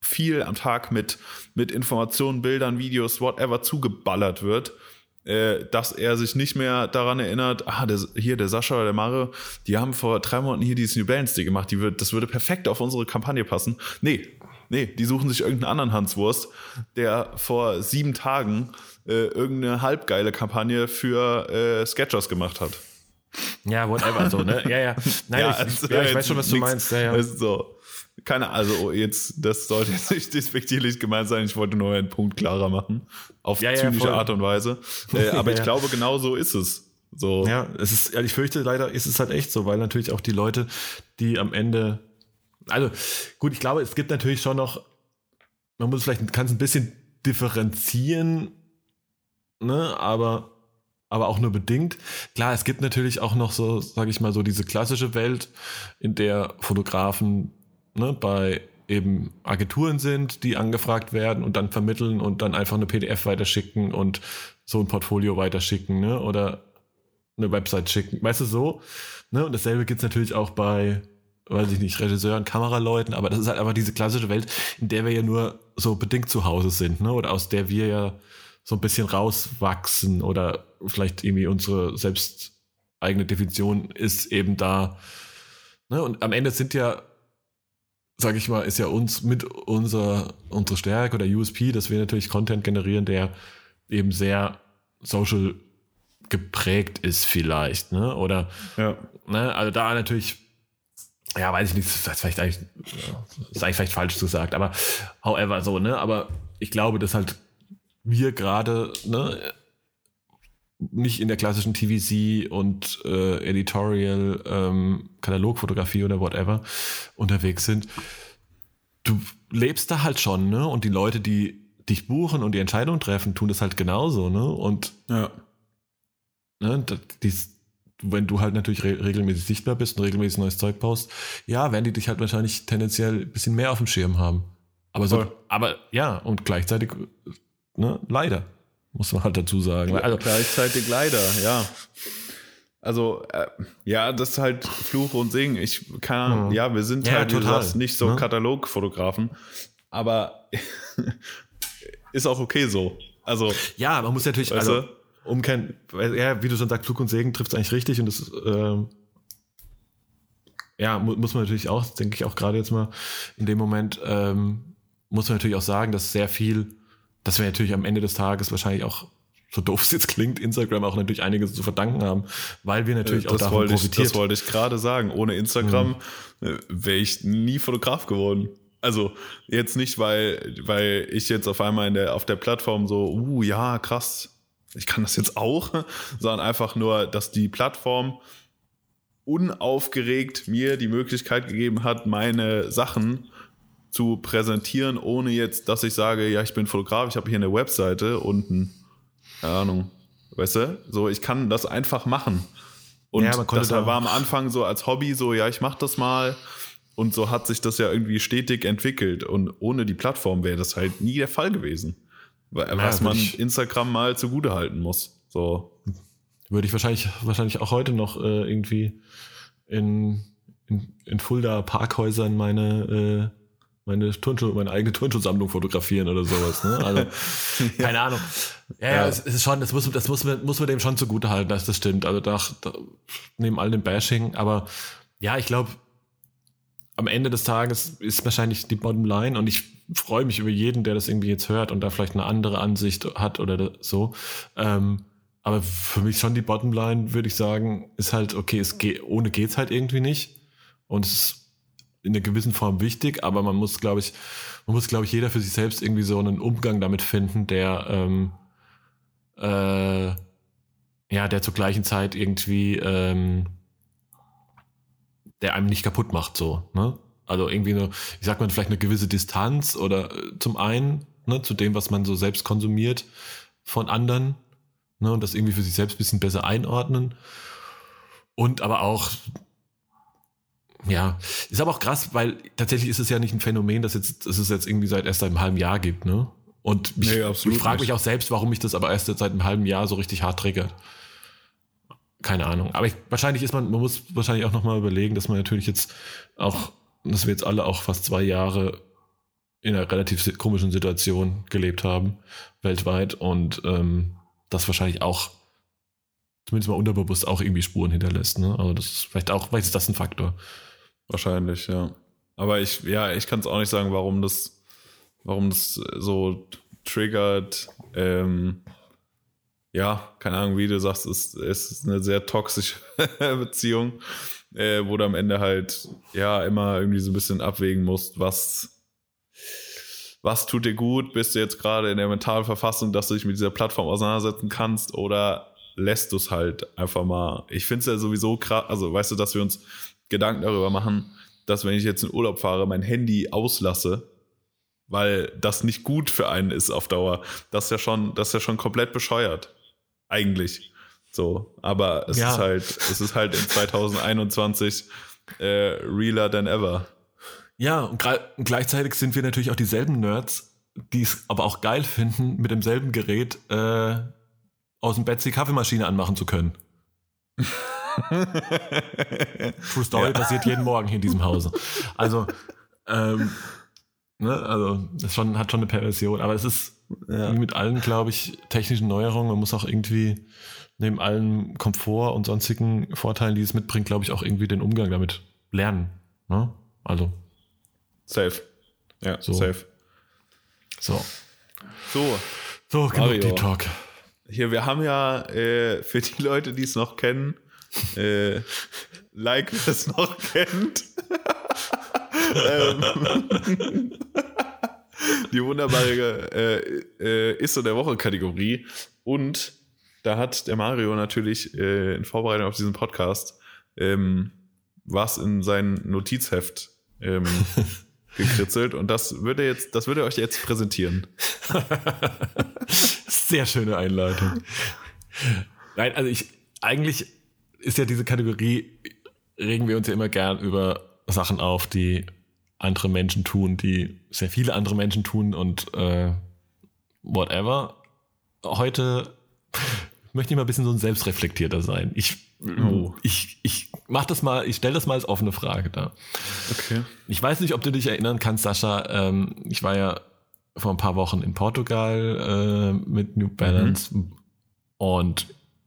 viel am Tag mit, mit Informationen, Bildern, Videos, whatever zugeballert wird, dass er sich nicht mehr daran erinnert, ah, der, hier der Sascha oder der Mario, die haben vor drei Monaten hier dieses New Balance Day gemacht, die wird, das würde perfekt auf unsere Kampagne passen. Nee, nee, die suchen sich irgendeinen anderen Hanswurst, der vor sieben Tagen äh, irgendeine halbgeile Kampagne für äh, Sketchers gemacht hat. Ja, whatever, so, ne? Ja, ja. Nein, ich, also ja, ich weiß schon, was du nix- meinst. Ja, ja. Ist so. Keine, also jetzt, das sollte jetzt nicht despektierlich gemeint sein. Ich wollte nur einen Punkt klarer machen. Auf Ja, ja, zynische voll. Art und Weise. Äh, aber Ja, ich ja. glaube, genau so ist es. So. Ja, es ist, ja, ich fürchte leider ist es halt echt so, weil natürlich auch die Leute, die am Ende, also gut, ich glaube, es gibt natürlich schon noch, man muss vielleicht, kann es ein bisschen differenzieren, ne, aber, aber auch nur bedingt. Klar, es gibt natürlich auch noch so, sage ich mal, so diese klassische Welt, in der Fotografen ne, bei eben Agenturen sind, die angefragt werden und dann vermitteln und dann einfach eine PDF weiterschicken und so ein Portfolio weiterschicken, ne? Oder eine Website schicken. Weißt du so? Ne? Und dasselbe gibt's natürlich auch bei, weiß ich nicht, Regisseuren, Kameraleuten, aber das ist halt einfach diese klassische Welt, in der wir ja nur so bedingt zu Hause sind, ne? Oder aus der wir ja so ein bisschen rauswachsen oder vielleicht irgendwie unsere selbst eigene Definition ist eben da. Ne? Und am Ende sind ja, sag ich mal, ist ja uns mit unser, unsere Stärke oder USP, dass wir natürlich Content generieren, der eben sehr social geprägt ist vielleicht, ne? Oder Ja. ne, also da natürlich, ja, weiß ich nicht, das ist vielleicht eigentlich, ist eigentlich vielleicht falsch gesagt, aber however so, ne? Aber ich glaube, dass halt wir gerade, ne, nicht in der klassischen TVC und äh, Editorial, ähm, Katalogfotografie oder whatever unterwegs sind. Du lebst da halt schon, ne? Und die Leute, die dich buchen und die Entscheidung treffen, tun das halt genauso, ne? Und Ja. ne, das- die, wenn du halt natürlich re regelmäßig sichtbar bist und regelmäßig neues Zeug baust, ja, werden die dich halt wahrscheinlich tendenziell ein bisschen mehr auf dem Schirm haben. Aber so, Voll. aber ja, und gleichzeitig, ne, leider, muss man halt dazu sagen. Also, gleichzeitig leider, ja. Also, äh, ja, das ist halt Fluch und Segen. Ich kann, Mhm. ja, wir sind Ja, halt, du total, sagst, nicht so ne? Katalogfotografen, aber ist auch okay so. Also, ja, man muss natürlich, Weißt also, umkehren, weil, ja, wie du schon sagst, Flug und Segen trifft es eigentlich richtig und das, ähm, ja, mu muss man natürlich auch, denke ich auch gerade jetzt mal in dem Moment, ähm, muss man natürlich auch sagen, dass sehr viel, dass wir natürlich am Ende des Tages wahrscheinlich auch, so doof es jetzt klingt, Instagram auch natürlich einiges zu verdanken haben, weil wir natürlich auch das davon wollte, ich, profitiert. das wollte ich gerade sagen. Ohne Instagram äh, wäre ich nie Fotograf geworden. Also jetzt nicht, weil, weil ich jetzt auf einmal in der, auf der Plattform so, uh, ja, krass, ich kann das jetzt auch, sondern einfach nur, dass die Plattform unaufgeregt mir die Möglichkeit gegeben hat, meine Sachen zu präsentieren, ohne jetzt, dass ich sage, ja, ich bin Fotograf, ich habe hier eine Webseite und ein, keine Ahnung, weißt du, so, ich kann das einfach machen. Und Ja, das da- war am Anfang so als Hobby, so, ja, ich mache das mal. Und so hat sich das ja irgendwie stetig entwickelt. Und ohne die Plattform wäre das halt nie der Fall gewesen. Wa- Was würde man ich- Instagram mal zugute halten muss. So. würde ich wahrscheinlich, wahrscheinlich auch heute noch äh, irgendwie in, in, in Fulda Parkhäusern meine, äh, meine, Turnschuh, meine eigene Turnschuhsammlung fotografieren oder sowas. Ne? Also, keine Ahnung. Ja, ja, Ja. Es, es ist schon, das muss, das muss, man, muss man dem schon zugute halten, dass das stimmt. Also da, da neben all dem Bashing, aber ja, ich glaube, am Ende des Tages ist wahrscheinlich die Bottomline und ich freue mich über jeden, der das irgendwie jetzt hört und da vielleicht eine andere Ansicht hat oder so. Ähm, aber für mich schon die Bottomline, würde ich sagen, ist halt, okay, es geht, ohne geht's halt irgendwie nicht. Und es ist in einer gewissen Form wichtig, aber man muss, glaube ich, man muss, glaube ich, jeder für sich selbst irgendwie so einen Umgang damit finden, der, ähm, äh, ja, der zur gleichen Zeit irgendwie, ähm, der einem nicht kaputt macht, so, ne? Also irgendwie eine, ich sag mal, vielleicht eine gewisse Distanz oder äh, zum einen, ne, zu dem, was man so selbst konsumiert von anderen, ne, und das irgendwie für sich selbst ein bisschen besser einordnen. Und aber auch, ja, ist aber auch krass, weil tatsächlich ist es ja nicht ein Phänomen, das jetzt, das es jetzt irgendwie seit erst einem halben Jahr gibt, ne? Und ich, Nee, ich frage mich auch selbst, warum mich das aber erst seit einem halben Jahr so richtig hart triggert. Keine Ahnung. Aber ich, wahrscheinlich ist man, man muss wahrscheinlich auch nochmal überlegen, dass man natürlich jetzt auch, dass wir jetzt alle auch fast zwei Jahre in einer relativ komischen Situation gelebt haben, weltweit, und ähm, das wahrscheinlich auch, zumindest mal unterbewusst, auch irgendwie Spuren hinterlässt. Ne? Also das ist vielleicht auch, vielleicht ist das ein Faktor. Wahrscheinlich, ja. Aber ich, ja, ich kann es auch nicht sagen, warum das, warum das so triggert. Ähm, ja, keine Ahnung, wie du sagst, es, es ist eine sehr toxische Beziehung, äh, wo du am Ende halt ja immer irgendwie so ein bisschen abwägen musst, was, was tut dir gut? Bist du jetzt gerade in der mentalen Verfassung, dass du dich mit dieser Plattform auseinandersetzen kannst oder lässt du es halt einfach mal? Ich finde es ja sowieso krass, also weißt du, dass wir uns Gedanken darüber machen, dass wenn ich jetzt in Urlaub fahre, mein Handy auslasse, weil das nicht gut für einen ist auf Dauer. Das ist ja schon, das ist ja schon komplett bescheuert. Eigentlich. So, aber es Ja. ist halt, es ist halt in 2021 äh, realer than ever. Ja, und, gleichzeitig sind wir natürlich auch dieselben Nerds, die es aber auch geil finden, mit demselben Gerät äh, aus dem Bett die Kaffeemaschine anmachen zu können. True Story passiert jeden Morgen hier in diesem Hause. Also, ähm, ne, also das schon, hat schon eine Perversion, aber es ist Ja. wie mit allen, glaube ich, technischen Neuerungen. Man muss auch irgendwie neben allem Komfort und sonstigen Vorteilen, die es mitbringt, glaube ich, auch irgendwie den Umgang damit lernen. Ne? Also, Safe. Ja, So. safe. so. So, So, genug Mario. Deep Talk. hier, wir haben ja äh, für die Leute, die es noch kennen, äh, like wer es noch kennt, ähm, die wunderbare äh, äh, Ist so der Woche-Kategorie. Und da hat der Mario natürlich äh, in Vorbereitung auf diesen Podcast ähm, was in sein Notizheft ähm, gekritzelt und das würde jetzt, das würde er euch jetzt präsentieren. Sehr schöne Einleitung. Nein, also ich, eigentlich ist ja diese Kategorie, regen wir uns ja immer gern über Sachen auf, die andere Menschen tun, die sehr viele andere Menschen tun und äh, whatever. Heute möchte ich mal ein bisschen so ein selbstreflektierter sein. Ich, Oh. ich, ich mach das mal, ich stelle das mal als offene Frage da. Okay. Ich weiß nicht, ob du dich erinnern kannst, Sascha. Ähm, ich war ja vor ein paar Wochen in Portugal äh, mit New Balance und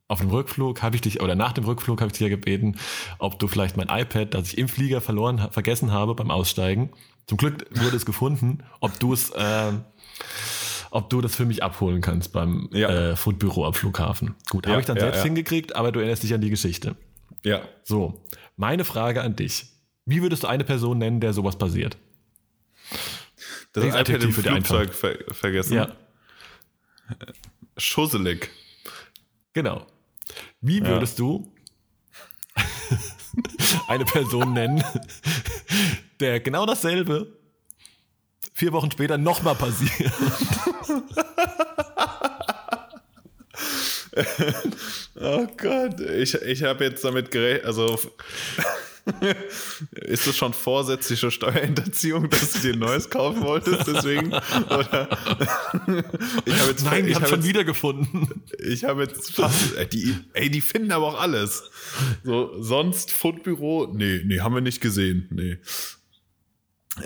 auf dem Rückflug habe ich dich, oder nach dem Rückflug habe ich dich ja gebeten, ob du vielleicht mein iPad, das ich im Flieger verloren, vergessen habe beim Aussteigen. Zum Glück wurde es gefunden, ob du es, ähm, ob du das für mich abholen kannst beim Ja. äh, Foodbüro am Flughafen. Gut, Ja, habe ich dann ja, selbst hingekriegt, aber du erinnerst dich an die Geschichte. Ja. So, meine Frage an dich. Wie würdest du eine Person nennen, der sowas passiert? Das Welches iPad im Flugzeug ver vergessen. Ja, Schusselig. genau. Wie würdest du eine Person nennen, der genau dasselbe vier Wochen später nochmal passiert? Oh Gott, ich, ich habe jetzt damit gerechnet, also ist das schon vorsätzliche Steuerhinterziehung, dass du dir ein neues kaufen wolltest, deswegen? Oder ich habe jetzt, Nein, ich ich habe hab schon jetzt, wiedergefunden. ich habe jetzt fast, äh, die, ey, die finden aber auch alles. So, sonst Fundbüro, nee, nee, haben wir nicht gesehen, nee.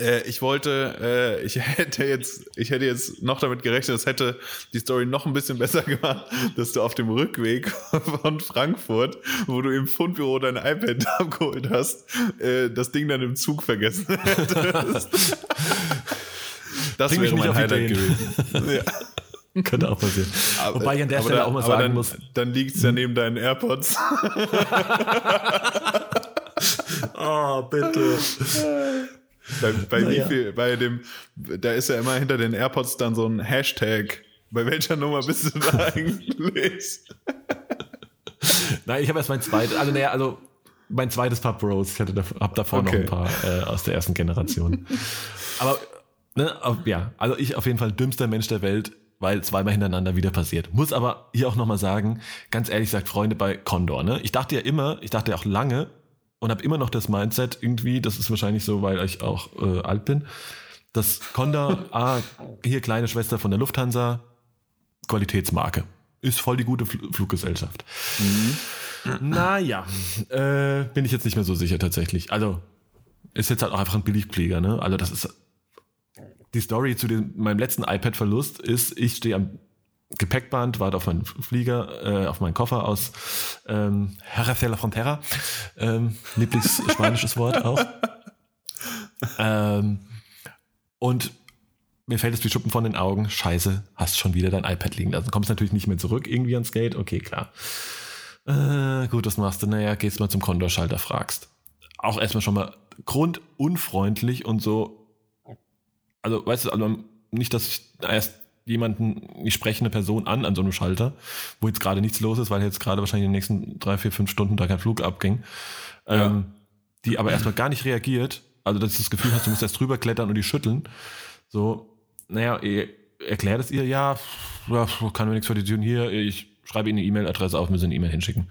Äh, ich wollte, äh, ich hätte jetzt, ich hätte jetzt noch damit gerechnet, es hätte die Story noch ein bisschen besser gemacht, dass du auf dem Rückweg von Frankfurt, wo du im Fundbüro dein iPad abgeholt hast, äh, das Ding dann im Zug vergessen hättest. Das Bring wäre mein Highlight gewesen. Ja. Könnte auch passieren. Wobei ich an der Aber Stelle da- auch mal aber sagen dann, muss, Dann liegt es ja neben deinen AirPods. oh, bitte. Bei, bei wie viel, bei dem, da ist ja immer hinter den AirPods dann so ein Hashtag. Bei welcher Nummer bist du da eigentlich? Nein, ich habe erst mein zweites, also naja, also mein zweites Paar Bros. Ich hatte hab davor noch Okay. ein paar äh, aus der ersten Generation. Aber ne, auf, ja, also ich auf jeden Fall dümmster Mensch der Welt, weil zweimal hintereinander wieder passiert. Muss aber hier auch nochmal sagen, ganz ehrlich sagt Freunde bei Condor, ne? Ich dachte ja immer, ich dachte ja auch lange und habe immer noch das Mindset irgendwie, das ist wahrscheinlich so, weil ich auch äh, alt bin, dass Condor, ah, hier kleine Schwester von der Lufthansa, Qualitätsmarke. Ist voll die gute Fl Fluggesellschaft. Naja, äh, bin ich jetzt nicht mehr so sicher tatsächlich. Also, ist jetzt halt auch einfach ein Billigpfleger, ne? Also, das ist. Die Story zu dem, meinem letzten iPad-Verlust ist, ich stehe am Gepäckband, warte auf meinen Flieger, äh, auf meinen Koffer aus ähm, Herra de la Frontera. Ähm, Lieblingsspanisches Wort auch. Ähm, und mir fällt es wie Schuppen von den Augen. Scheiße, hast schon wieder dein iPad liegen lassen. Kommst natürlich nicht mehr zurück irgendwie ans Gate. Okay, klar. Äh, gut, was machst du? Naja, gehst mal zum Kontoschalter, fragst. Auch erstmal schon mal grundunfreundlich und so. Also, weißt du, also nicht, dass ich erst jemanden, ich spreche eine Person an an so einem Schalter, wo jetzt gerade nichts los ist, weil jetzt gerade wahrscheinlich in den nächsten drei, vier, fünf Stunden da kein Flug abging. Ähm, die aber erstmal gar nicht reagiert. Also, dass du das Gefühl hast, du musst erst drüber klettern und die schütteln. So, naja, erklärt es ihr, ja, ja, kann mir nichts für die tun hier, ich schreibe Ihnen eine E-Mail-Adresse auf, müssen eine E-Mail hinschicken.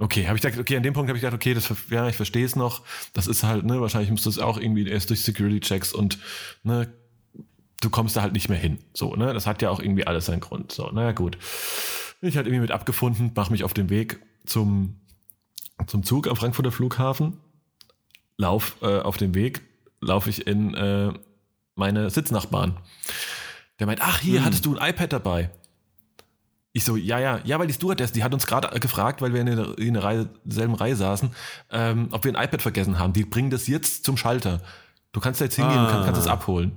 Okay, habe ich gedacht, okay, an dem Punkt habe ich gedacht, okay, das, ja, ich verstehe es noch. Das ist halt, ne, wahrscheinlich muss das auch irgendwie erst durch Security-Checks und, ne, du kommst da halt nicht mehr hin. So, ne, das hat ja auch irgendwie alles seinen Grund. So, naja, gut. Bin ich halt irgendwie mit abgefunden, mache mich auf den Weg zum, zum Zug am Frankfurter Flughafen, lauf äh, auf dem Weg, laufe ich in äh, meine Sitznachbarn. Der meint, ach, hier hattest du ein iPad dabei. Ich so, ja, ja, ja, weil die Stewardess, die hat uns gerade gefragt, weil wir in der, in der Reihe, selben Reihe saßen, ähm, ob wir ein iPad vergessen haben. Die bringen das jetzt zum Schalter. Du kannst da jetzt hingehen, Ah. kannst, kannst das abholen.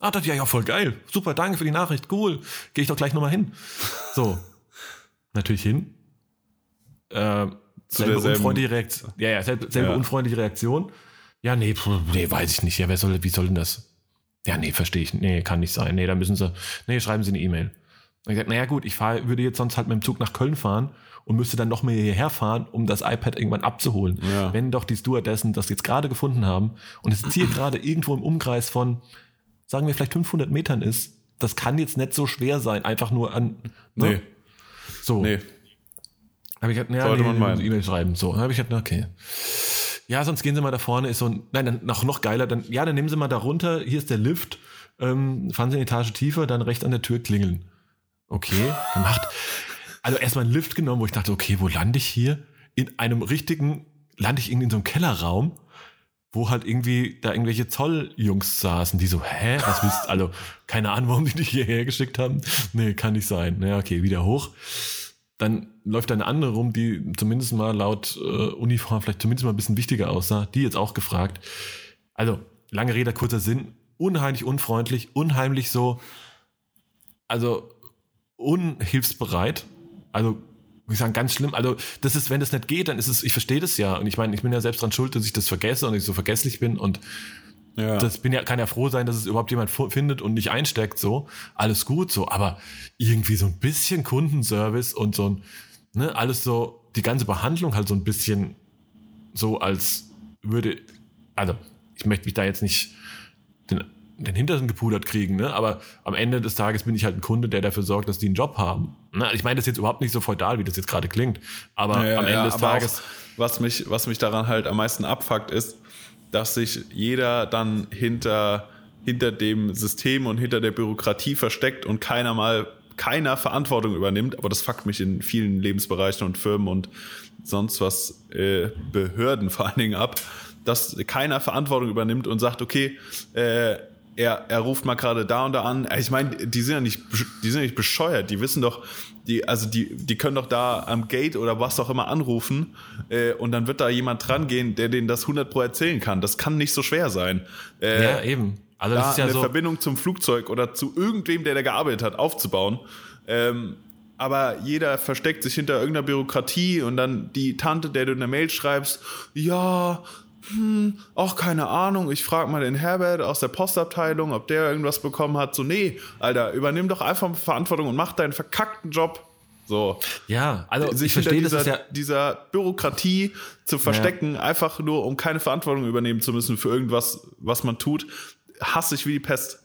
Ah, das ja, ja, voll geil. Super, danke für die Nachricht. Cool. Gehe ich doch gleich nochmal hin. So. Natürlich hin. Äh, selbe unfreundliche Reaktion. Ja, ja, selbe, selbe Ja. unfreundliche Reaktion. Ja, nee, nee, weiß ich nicht. Ja, wer soll, wie soll denn das? Ja, nee, verstehe ich. Nee, kann nicht sein. Nee, da müssen sie, nee, schreiben sie eine E-Mail. Dann gesagt, naja gut, ich fahr, würde jetzt sonst halt mit dem Zug nach Köln fahren und müsste dann noch mehr hierher fahren, um das iPad irgendwann abzuholen. Ja. Wenn doch die Stewardessen das jetzt gerade gefunden haben und es jetzt hier gerade irgendwo im Umkreis von, sagen wir vielleicht 500 Metern ist, das kann jetzt nicht so schwer sein, einfach nur an, ne? Nee. So. Nee. Habe ich gedacht, ja, Sollte nee, man meinen. E-Mail schreiben. So, habe ich gedacht, okay. Ja, sonst gehen Sie mal da vorne, ist so ein, nein, dann noch, noch geiler, dann, ja, dann nehmen Sie mal da runter, hier ist der Lift, ähm, fahren Sie eine Etage tiefer, dann rechts an der Tür klingeln. Okay, gemacht. Also erstmal einen Lift genommen, wo ich dachte, okay, wo lande ich hier? In einem richtigen, lande ich irgendwie in so einem Kellerraum, wo halt irgendwie da irgendwelche Zolljungs saßen, die so, hä, was willst du, also keine Ahnung, warum die dich hierher geschickt haben. Nee, kann nicht sein. Na okay, wieder hoch. Dann läuft eine andere rum, die zumindest mal laut äh, Uniform vielleicht zumindest mal ein bisschen wichtiger aussah. Die jetzt auch gefragt. Also, lange Rede, kurzer Sinn. Unheimlich unfreundlich, unheimlich so, also unhilfsbereit. Also, ich sagen, ganz schlimm. Also, das ist, wenn das nicht geht, dann ist es, ich verstehe das ja. Und ich meine, ich bin ja selbst dran schuld, dass ich das vergesse und ich so vergesslich bin. Und Ja. das bin ja, kann ja froh sein, dass es überhaupt jemand findet und nicht einsteckt, so. Alles gut, so. Aber irgendwie so ein bisschen Kundenservice und so ein, ne, alles so, die ganze Behandlung halt so ein bisschen so als würde, also, ich möchte mich da jetzt nicht den, den Hintern gepudert kriegen, ne? aber am Ende des Tages bin ich halt ein Kunde, der dafür sorgt, dass die einen Job haben. Ne? Ich meine das jetzt überhaupt nicht so feudal, wie das jetzt gerade klingt, aber Ja, am Ende ja, des Tages, Auch, was, mich, was mich daran halt am meisten abfuckt, ist, dass sich jeder dann hinter, hinter dem System und hinter der Bürokratie versteckt und keiner mal keiner Verantwortung übernimmt. Aber das fuckt mich in vielen Lebensbereichen und Firmen und sonst was äh, Behörden vor allen Dingen ab, dass keiner Verantwortung übernimmt und sagt, okay, äh, er, er ruft mal gerade da und da an. Ich meine, die sind ja nicht, die sind ja nicht bescheuert. Die wissen doch, die, also die, die können doch da am Gate oder was auch immer anrufen äh, und dann wird da jemand dran gehen, der denen das 100 pro erzählen kann. Das kann nicht so schwer sein. Äh, ja, eben. Also das da ist ja eine so, Verbindung zum Flugzeug oder zu irgendwem, der da gearbeitet hat, aufzubauen. Ähm, aber jeder versteckt sich hinter irgendeiner Bürokratie und dann die Tante, der du eine Mail schreibst, ja, hm, auch keine Ahnung, ich frage mal den Herbert aus der Postabteilung, ob der irgendwas bekommen hat. So, nee, Alter, übernimm doch einfach Verantwortung und mach deinen verkackten Job. So. ja, also Sich ich verstehe, das dieser, ist ja, dieser Bürokratie zu verstecken, einfach nur um keine Verantwortung übernehmen zu müssen für irgendwas, was man tut, hasse ich wie die Pest.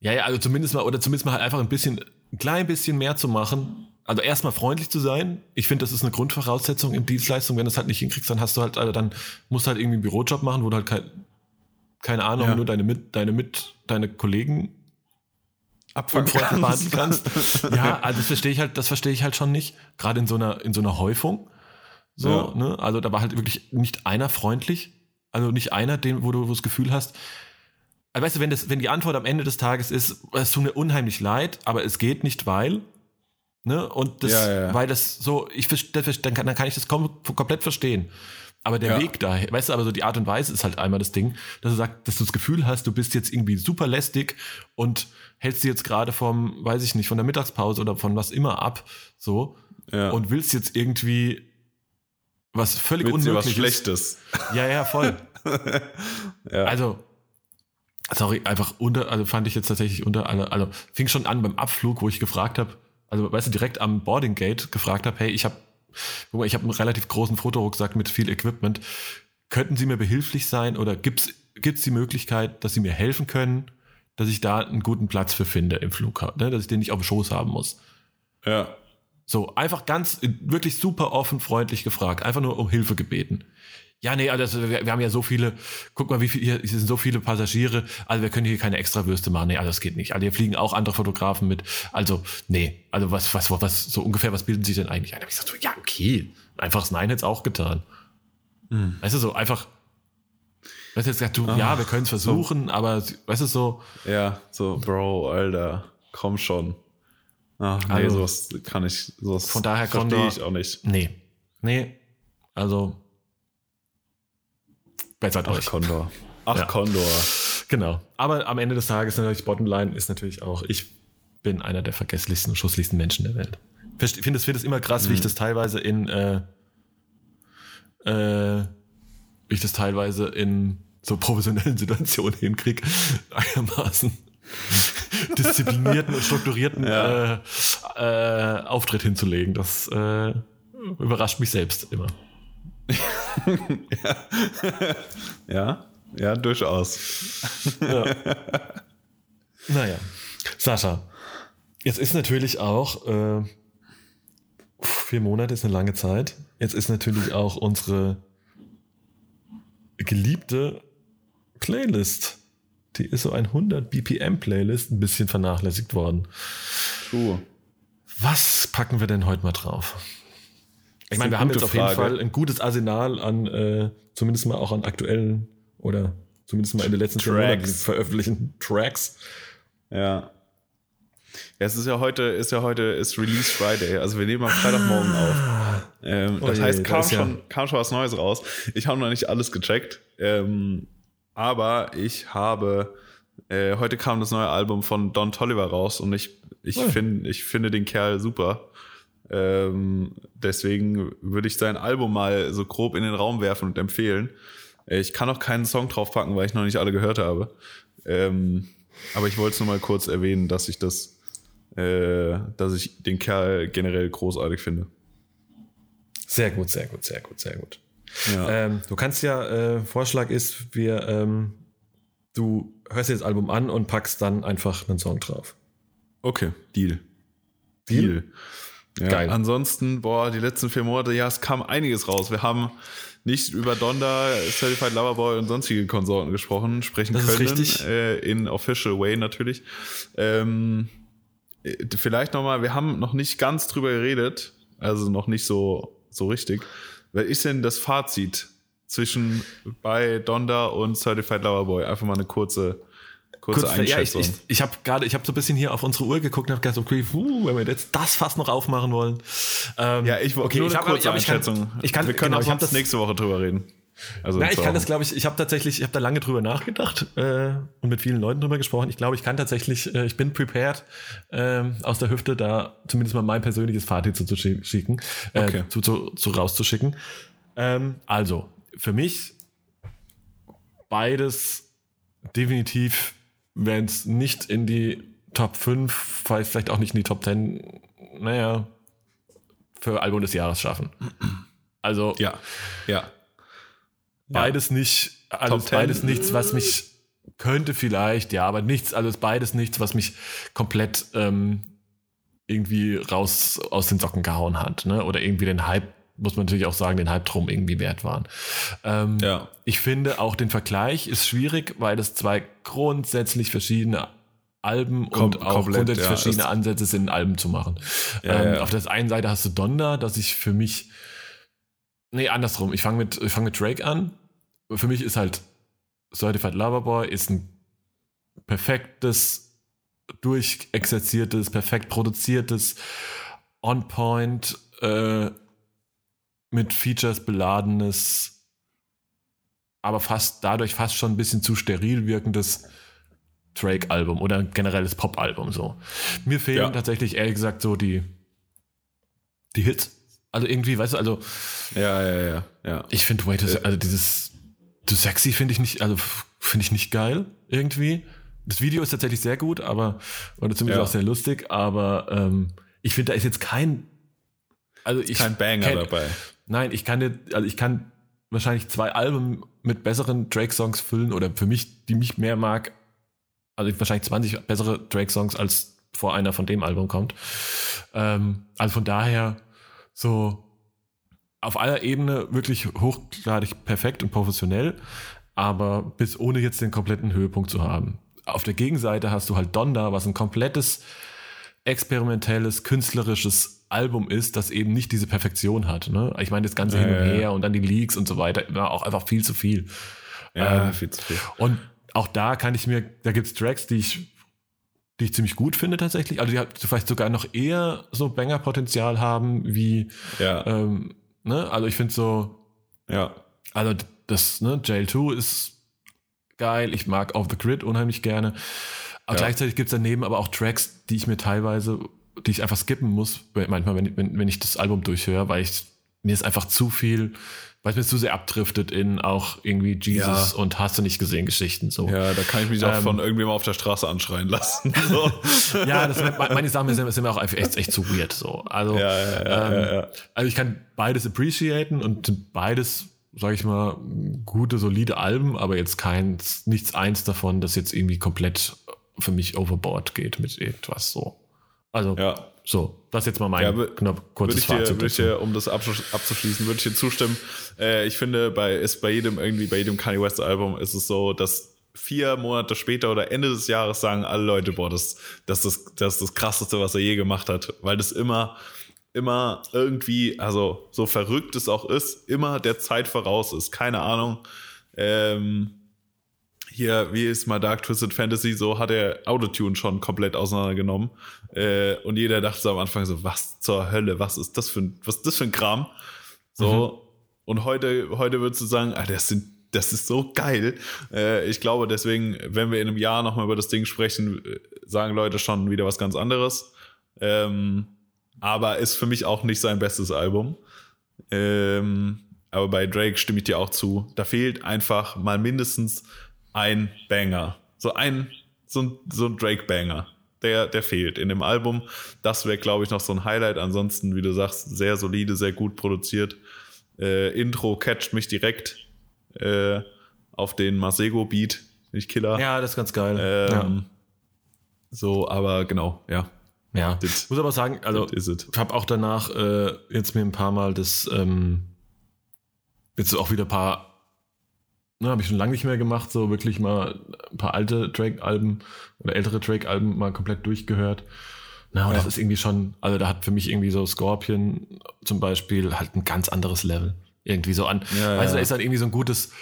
Ja, ja, also zumindest mal, oder zumindest mal halt einfach ein bisschen, ein klein bisschen mehr zu machen. Also erstmal freundlich zu sein. Ich finde, das ist eine Grundvoraussetzung in Dienstleistung. Wenn du es halt nicht hinkriegst, dann hast du halt, also dann musst du halt irgendwie einen Bürojob machen, wo du halt kein, keine Ahnung, Ja. nur deine mit, deine mit, deine Kollegen behandeln kannst. ja, also das verstehe ich halt, das verstehe ich halt schon nicht. Gerade in so einer, in so einer Häufung. So, Ja. ne? Also da war halt wirklich nicht einer freundlich. Also nicht einer, den, wo du wo du das Gefühl hast, also weißt du, wenn, das, wenn die Antwort am Ende des Tages ist, es tut mir unheimlich leid, aber es geht nicht, weil, ne, und das, Ja, ja, weil das so, ich dann kann, dann kann ich das kom komplett verstehen. Aber der Ja. Weg dahin, weißt du, aber so die Art und Weise ist halt einmal das Ding, dass du sagst, dass du das Gefühl hast, du bist jetzt irgendwie super lästig und hältst dir jetzt gerade vom, weiß ich nicht, von der Mittagspause oder von was immer ab, so, und willst jetzt irgendwie was völlig Willst du was Unmögliches. Schlechtes? Ja, ja, voll. Also, sorry, einfach unter, also fand ich jetzt tatsächlich unter aller, also fing schon an beim Abflug, wo ich gefragt habe, also weißt du, direkt am Boarding Gate gefragt habe, hey, ich habe, ich habe einen relativ großen Fotorucksack mit viel Equipment. Könnten Sie mir behilflich sein oder gibt's gibt's die Möglichkeit, dass Sie mir helfen können, dass ich da einen guten Platz für finde im Flughafen, ne, dass ich den nicht auf dem Schoß haben muss? ja. So, einfach ganz, wirklich super offen, freundlich gefragt. Einfach nur um Hilfe gebeten. Ja, nee, also wir, wir haben ja so viele, guck mal, wie viel, hier, hier sind so viele Passagiere, also wir können hier keine Extrawürste machen. Nee, also das geht nicht. Also hier fliegen auch andere Fotografen mit. Also, nee, also was, was, was, so ungefähr, was bilden Sie denn eigentlich ein? Da hab ich gesagt, so, ja, okay. Einfaches Nein hätte es auch getan. Weißt du, so einfach, weißt du, jetzt gesagt, du, ja, wir können es versuchen, aber, weißt du, so, Ja, so, Bro, Alter, komm schon. Ach, nee, Also, sowas kann ich, sowas von daher verstehe ich auch nicht. nee, nee, also, bessert Ach, euch. Condor. Ach, Ja. Condor. Genau. Aber am Ende des Tages natürlich Bottomline ist natürlich auch, ich bin einer der vergesslichsten und schusslichsten Menschen der Welt. Ich finde es, finde es immer krass, wie ich das teilweise in, äh, äh, wie ich das teilweise in so professionellen Situationen hinkriege, einigermaßen disziplinierten und strukturierten Ja. äh, äh, Auftritt hinzulegen. Das äh, überrascht mich selbst immer. Ja, ja, durchaus. Naja. Sascha, jetzt ist natürlich auch, äh, Vier Monate ist eine lange Zeit. Jetzt ist natürlich auch unsere geliebte Playlist, die ist so ein 100 BPM Playlist, ein bisschen vernachlässigt worden. True. Was packen wir denn heute mal drauf? Ich meine, wir haben jetzt auf jeden. Fall ein gutes Arsenal an, äh, zumindest mal auch an aktuellen oder zumindest mal in den letzten Tracks. Veröffentlichten Tracks. Ja. Ja, es ist ja heute, ist ja heute, ist Release Friday. Also wir nehmen am Freitagmorgen auf. Ähm, Oh das je, heißt, kam, ja- schon, kam schon was Neues raus. Ich habe noch nicht alles gecheckt. Ähm, aber ich habe, äh, heute kam das neue Album von Don Tolliver raus und ich, ich, Oh. find, ich finde den Kerl super. Ähm, deswegen würde ich sein Album mal so grob in den Raum werfen und empfehlen. Äh, Ich kann auch keinen Song draufpacken, weil ich noch nicht alle gehört habe. Ähm, aber ich wollte es nur mal kurz erwähnen, dass ich das, äh, dass ich den Kerl generell großartig finde. Sehr gut, sehr gut, sehr gut, sehr gut. Ja. Ähm, du kannst ja, äh, Vorschlag ist, wir, ähm, du hörst dir das Album an und packst dann einfach einen Song drauf. Okay, Deal. Deal? Deal. Ja, Geil. Ansonsten, boah, die letzten vier Monate, ja, es kam einiges raus. Wir haben nicht über Donda, Certified Loverboy und sonstige Konsorten gesprochen, sprechen Das ist können. richtig. Äh, in Official Way natürlich. Ähm, äh, vielleicht nochmal, wir haben noch nicht ganz drüber geredet, also noch nicht so, so richtig. Wer ist denn das Fazit zwischen bei Donda und Certified Loverboy? Einfach mal eine kurze, kurze Kurz, ja, ich, Einschätzung. ich, ich habe gerade, ich habe so ein bisschen hier auf unsere Uhr geguckt und habe gedacht, okay, puh, wenn wir jetzt das fast noch aufmachen wollen. Ähm, Ja, ich okay, nur ich eine hab- kurze aber ich kann- Einschätzung. Ich kann, Wir können genau, auch habe das nächste Woche drüber reden. Also Na, ich kann das, glaube ich, ich habe tatsächlich, ich habe da lange drüber nachgedacht äh, und mit vielen Leuten drüber gesprochen. Ich glaube, ich kann tatsächlich, äh, ich bin prepared, ähm, aus der Hüfte da zumindest mal mein persönliches Fazit zu, zu schi- schicken, äh, Okay. zu, zu, zu rauszuschicken. Ähm, also, für mich beides definitiv, wenn es nicht in die Top 5, vielleicht auch nicht in die Top 10, naja, für Album des Jahres schaffen. Also, Ja, ja. beides nicht, also Top 10. beides nichts, was mich könnte vielleicht, ja, aber nichts, also beides nichts, was mich komplett ähm, irgendwie raus aus den Socken gehauen hat, ne? Oder irgendwie den Hype, muss man natürlich auch sagen, den Hype drum irgendwie wert waren. Ähm, Ja. Ich finde auch den Vergleich ist schwierig, weil das zwei grundsätzlich verschiedene Alben Kom- und auch komplett, grundsätzlich ja, verschiedene Ansätze sind, Alben zu machen. Ja, ähm, ja. Auf der einen Seite hast du Donda, dass ich für mich Nee, andersrum. Ich fange mit, ich fang mit Drake an. Für mich ist halt Certified Loverboy ist ein perfektes, durchexerziertes, perfekt produziertes, on-point, äh, mit Features beladenes, aber fast dadurch fast schon ein bisschen zu steril wirkendes Drake-Album oder ein generelles Pop-Album so. Mir fehlen Ja. tatsächlich ehrlich gesagt so die, die Hits. Also irgendwie, weißt du, also Ja, ja, ja, ja. ich finde Wait, is- also dieses Too Sexy finde ich nicht, also finde ich nicht geil irgendwie. Das Video ist tatsächlich sehr gut, aber oder zumindest Ja. auch sehr lustig, aber ähm, ich finde, da ist jetzt kein, also ich Kein Banger kenn- dabei. Nein, ich kann nicht, also ich kann wahrscheinlich zwei Alben mit besseren Drake-Songs füllen oder für mich, die mich mehr mag, also ich wahrscheinlich 20 bessere Drake-Songs als vor einer von dem Album kommt. Ähm, also von daher so auf aller Ebene wirklich hochgradig perfekt und professionell, aber bis ohne jetzt den kompletten Höhepunkt zu haben. Auf der Gegenseite hast du halt Donda, was ein komplettes experimentelles, künstlerisches Album ist, das eben nicht diese Perfektion hat. Ne? Ich meine, das Ganze Ja, hin und ja, ja. her und dann die Leaks und so weiter, war auch einfach viel zu viel. Ja, Ähm, viel zu viel. Und auch da kann ich mir, da gibt's Tracks, die ich, die ich ziemlich gut finde tatsächlich. Also die halt vielleicht sogar noch eher so Banger-Potenzial haben wie, Ja, ähm, ne? Also ich finde so, ja. also das, ne, Jail 2 ist geil. Ich mag Off the Grid unheimlich gerne. Aber Ja. gleichzeitig gibt's daneben aber auch Tracks, die ich mir teilweise, die ich einfach skippen muss, manchmal, wenn, ich- wenn, wenn ich das Album durchhöre, weil ich mir ist einfach zu viel, weil es mir zu sehr abdriftet in auch irgendwie Jesus Ja. und hast du nicht gesehen Geschichten so. Ja, da kann ich mich auch Ähm, von irgendjemandem auf der Straße anschreien lassen. So. Ja, das, meine Sachen sind, sind mir auch echt, echt zu weird. So. Also, Ja, ja, ähm, also ich kann beides appreciaten und beides, sage ich mal, gute, solide Alben, aber jetzt keins, nichts eins davon, das jetzt irgendwie komplett für mich overboard geht mit irgendwas so. Also, Ja, so, das ist jetzt mal mein Ja, knapp, Würde kurzes ich, dir, würde ich dir, um das abzuschließen, würde ich dir zustimmen. Äh, ich finde, bei, ist bei jedem irgendwie, bei jedem Kanye West Album ist es so, dass vier Monate später oder Ende des Jahres sagen alle Leute, boah, das, das, ist das, das ist das krasseste, was er je gemacht hat. Weil das immer, immer irgendwie, also so verrückt es auch ist, immer der Zeit voraus ist. Keine Ahnung. Ähm, hier, wie ist mal Dark Twisted Fantasy, so hat er Autotune schon komplett auseinandergenommen. Äh, und jeder dachte so am Anfang so, was zur Hölle, was ist das für ein, was ist das für ein Kram? So, und heute, heute würdest du sagen, ah, das sind, das ist so geil. Äh, ich glaube, deswegen, wenn wir in einem Jahr nochmal über das Ding sprechen, äh, sagen Leute schon wieder was ganz anderes. Ähm, aber ist für mich auch nicht sein bestes Album. Ähm, aber bei Drake stimme ich dir auch zu. Da fehlt einfach mal mindestens ein Banger. So ein, so ein, so ein Drake-Banger. Der, der fehlt in dem Album. Das wäre, glaube ich, noch so ein Highlight. Ansonsten, wie du sagst, sehr solide, sehr gut produziert. Äh, Intro catcht mich direkt äh, auf den Masego-Beat. Ich Killer. Ja, das ist ganz geil. Ähm, So, aber genau, ja. ja. ja. das- Muss aber sagen, also ich habe auch danach äh, jetzt mir ein paar Mal das, ähm, jetzt auch wieder ein paar, ne, habe ich schon lange nicht mehr gemacht, so wirklich mal ein paar alte Drake-Alben oder ältere Drake-Alben mal komplett durchgehört. Na, und Ja. das ist irgendwie schon, also da hat für mich irgendwie so Scorpion zum Beispiel halt ein ganz anderes Level. Irgendwie so an. Ja, weißt du, ja. da ist halt irgendwie so ein gutes,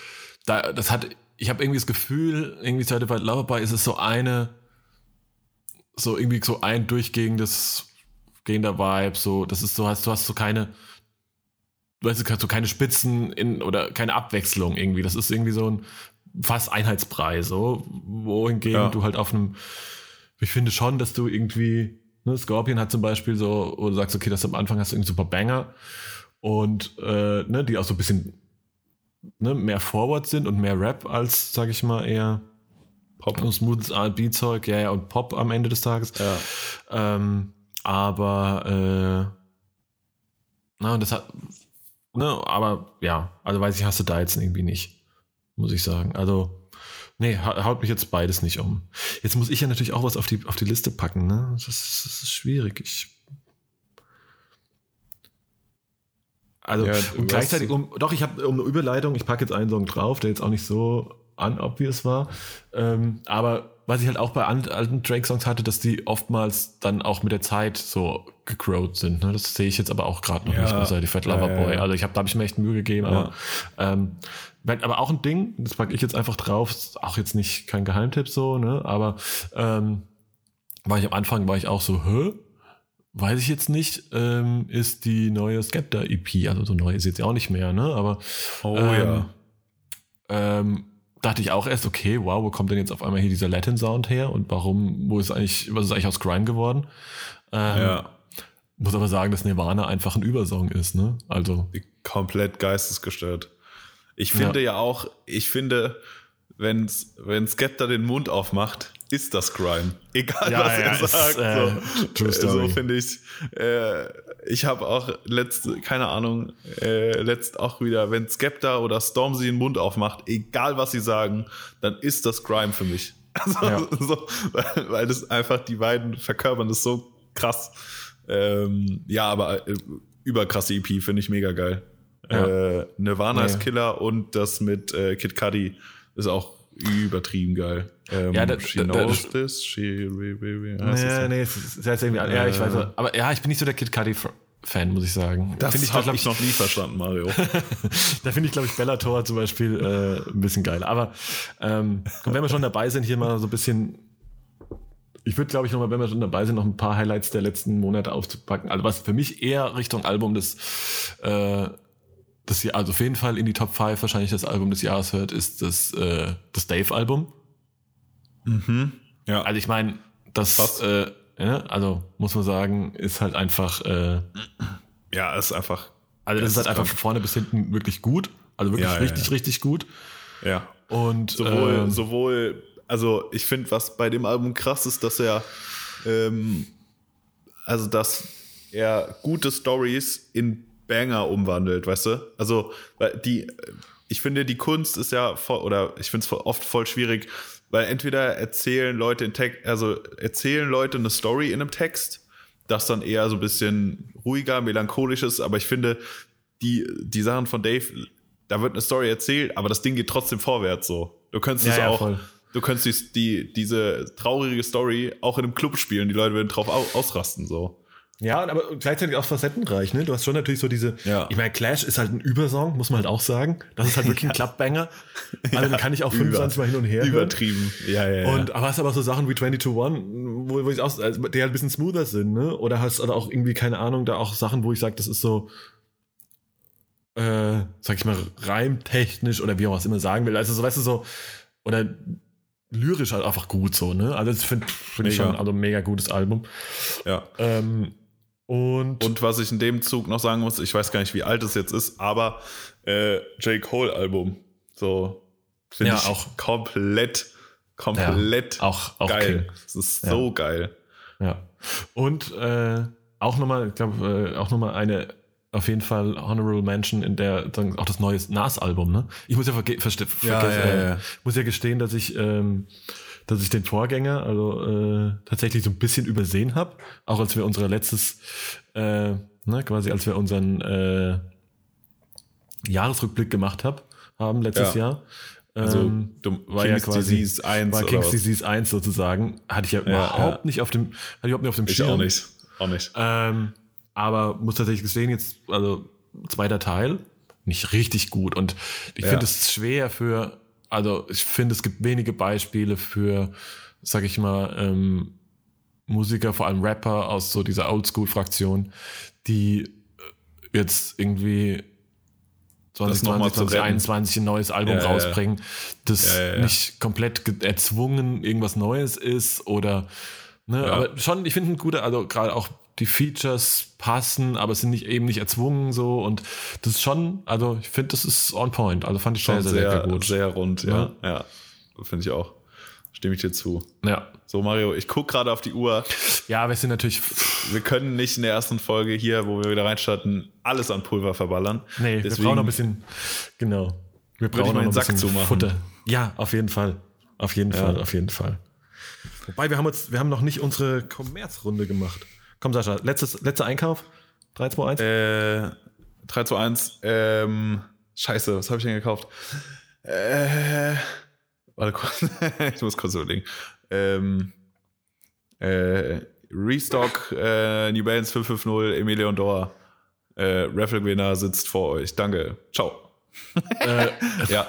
da, das hat, ich habe irgendwie das Gefühl, irgendwie Certified Lover Boy ist es so eine, so irgendwie so ein durchgehendes, gehender Vibe, so, das ist so, hast, du hast so keine, weißt, du hast so keine Spitzen in, oder keine Abwechslung irgendwie. Das ist irgendwie so ein fast Einheitsbrei, so, wohingegen Ja. du halt auf einem, ich finde schon, dass du irgendwie, ne, Scorpion hat zum Beispiel so, wo du sagst, okay, das am Anfang hast du irgendwie so ein paar Banger und, äh, ne, die auch so ein bisschen, ne, mehr Forward sind und mehr Rap als, sag ich mal, eher Pop. und smoothes R&B-Zeug, ja, ja, und Pop am Ende des Tages. Ja. Ähm, aber, äh, na, und das hat, ne, aber ja, also weiß ich, hast du da jetzt irgendwie nicht, muss ich sagen. Also, nee, ha- haut mich jetzt beides nicht um. Jetzt muss ich ja natürlich auch was auf die, auf die Liste packen, ne? Das ist, das ist schwierig. Ich, also, Ja, gleichzeitig, um, doch, ich habe um eine Überleitung, ich packe jetzt einen Song drauf, der jetzt auch nicht so unobvious war. Ähm, aber was ich halt auch bei alten Drake-Songs hatte, dass die oftmals dann auch mit der Zeit so gegrowt sind. Ne? Das sehe ich jetzt aber auch gerade noch Ja. nicht bei Certified Ja, Lover ja, Boy. Also ich habe, da habe ich mir echt Mühe gegeben. Aber, ähm, weil- aber auch ein Ding, das packe ich jetzt einfach drauf, auch jetzt nicht kein Geheimtipp so, ne? aber ähm, war ich am Anfang, war ich auch so, hä? Weiß ich jetzt nicht, ähm, ist die neue Skepta EP, also so neu ist jetzt ja auch nicht mehr, ne? Aber Oh ähm, ja. ähm, dachte ich auch erst, okay, wow, wo kommt denn jetzt auf einmal hier dieser Latin Sound her und warum, wo ist eigentlich, was ist eigentlich aus Grime geworden? Ähm, Ja. Muss aber sagen, dass Nirvana einfach ein Übersong ist, ne? Also, komplett geistesgestört. Ich finde ja, auch, ich finde, wenn wenn Skepta den Mund aufmacht, ist das Grime. Egal, Ja, was ja, er ist, sagt. äh, so. so finde ich. Äh, ich habe auch letzte, keine Ahnung, äh, letzt auch wieder, wenn Skepta oder Stormzy den Mund aufmacht, egal was sie sagen, dann ist das Grime für mich. Also, Ja. so, weil, weil das einfach die beiden verkörpern das so krass. Ähm, ja, aber äh, überkrasse EP finde ich mega geil. Ja. Äh, Nirvana Nee. ist Killer und das mit äh, Kid Cudi ist auch übertrieben geil. Ähm, Ja, da- she da- da- knows this, she, heißt das nee, es ist irgendwie, ja, ich weiß, aber ja, ich bin nicht so der Kid Cudi Fan, muss ich sagen. Das ich, habe glaub ich noch nie verstanden, Mario. Da finde ich, glaube ich, Bellator zum Beispiel äh, ein bisschen geil. Aber ähm, wenn wir schon dabei sind, hier mal so ein bisschen. Ich würde, glaube ich, nochmal, wenn wir schon dabei sind, noch ein paar Highlights der letzten Monate aufzupacken. Also was für mich eher Richtung Album des, äh, des Jahr, also auf jeden Fall in die Top 5 wahrscheinlich das Album des Jahres hört, ist das, äh, das Dave-Album. mhm. Ja, Also ich meine, das, äh, ja, also muss man sagen, ist halt einfach, äh, ja, ist einfach, also das Es ist halt einfach von vorne bis hinten wirklich gut. Also wirklich ja, richtig, ja. richtig gut. ja. Und Sowohl, ähm, sowohl, also ich finde, was bei dem Album krass ist, dass er, ähm, also dass er gute Stories in Banger umwandelt, weißt du? Also weil die, ich finde, die Kunst ist ja voll, oder ich finde es oft voll schwierig, weil entweder erzählen Leute in Text, also erzählen Leute eine Story in einem Text, das dann eher so ein bisschen ruhiger, melancholisch ist. Aber ich finde, die, die Sachen von Dave, da wird eine Story erzählt, aber das Ding geht trotzdem vorwärts so. Du könntest Ja, es ja, auch, voll. du könntest die, die, diese traurige Story auch in einem Club spielen, die Leute würden drauf au ausrasten so. Ja, aber gleichzeitig auch facettenreich, ne? Du hast schon natürlich so diese, Ja. ich meine, Clash ist halt ein Übersong, muss man halt auch sagen. Das ist halt wirklich ein Klappbanger. Also den kann ich auch 25 Mal hin und her hören. Übertrieben. Ja, ja, ja. Und aber hast aber so Sachen wie 22-1, wo, wo ich auch, also, die halt ein bisschen smoother sind, ne? Oder hast oder auch irgendwie, keine Ahnung, da auch Sachen, wo ich sage, das ist so, äh, sag ich mal, reimtechnisch oder wie man es immer sagen will. Also so, weißt du, so, oder lyrisch halt einfach gut so, ne? Also das finde find ich schon also ein mega gutes Album. ja. Ähm, und, Und was ich in dem Zug noch sagen muss, ich weiß gar nicht, wie alt es jetzt ist, aber äh, J. Cole-Album. So finde Ja, ich auch. komplett, komplett auch, auch geil. King. Es ist Ja. so geil. Ja. Und äh, auch nochmal, ich glaube, äh, auch nochmal eine auf jeden Fall Honorable Mention in der sagen, auch das neue Nas-Album, ne? Ich muss ja, verge verste- Ja, vergessen, ja, äh, ja. muss ja gestehen, dass ich, ähm, dass ich den Vorgänger, also äh, tatsächlich so ein bisschen übersehen habe, auch als wir unsere letztes, äh, ne, quasi als wir unseren äh, Jahresrückblick gemacht hab, haben letztes Ja. Jahr. Also Ähm, war ja King's quasi- Disease 1 war King's was? Disease 1 sozusagen, hatte ich ja, überhaupt nicht auf dem, hatte ich überhaupt nicht auf dem Ich Schirm. auch nicht. Auch nicht. Ähm, aber muss tatsächlich gestehen, jetzt, also zweiter Teil, nicht richtig gut. Und ich Ja. finde es schwer für, also ich finde, es gibt wenige Beispiele für, sag ich mal, ähm, Musiker, vor allem Rapper aus so dieser Oldschool-Fraktion, die äh, jetzt irgendwie Das noch mal 2020, zu retten. 2021 ein neues Album Ja, ja, ja. rausbringen, das Ja, nicht komplett ge- erzwungen irgendwas Neues ist oder ne, aber schon, ich finde ein guter, also gerade auch die Features passen, aber sind nicht eben nicht erzwungen so und das ist schon, also ich finde, das ist on point, also fand ich Schon sehr, sehr, sehr, gut. sehr rund, ja. Ja, finde ich auch. Stimme ich dir zu. ja. So, Mario, ich gucke gerade auf die Uhr. ja, wir sind natürlich, Wir können nicht in der ersten Folge hier, wo wir wieder reinstarten, alles an Pulver verballern. nee, wir brauchen noch ein bisschen, genau, wir brauchen noch den ein Sack bisschen zumachen. Futter. Ja, auf jeden Fall, auf jeden Ja. Fall, auf jeden Fall. Wobei, wir haben uns, wir haben noch nicht unsere Kommerzrunde gemacht. Komm, Sascha, letztes, letzter Einkauf, 3, 2, 1. Äh, 3 zu 1. Ähm, scheiße, was habe ich denn gekauft? Äh, warte kurz. ich muss kurz überlegen. Ähm, äh, Restock, äh, New Balance 550, Emilio Dora. Äh, Raffle-Gewinner sitzt vor euch. Danke. Ciao. äh, Ja.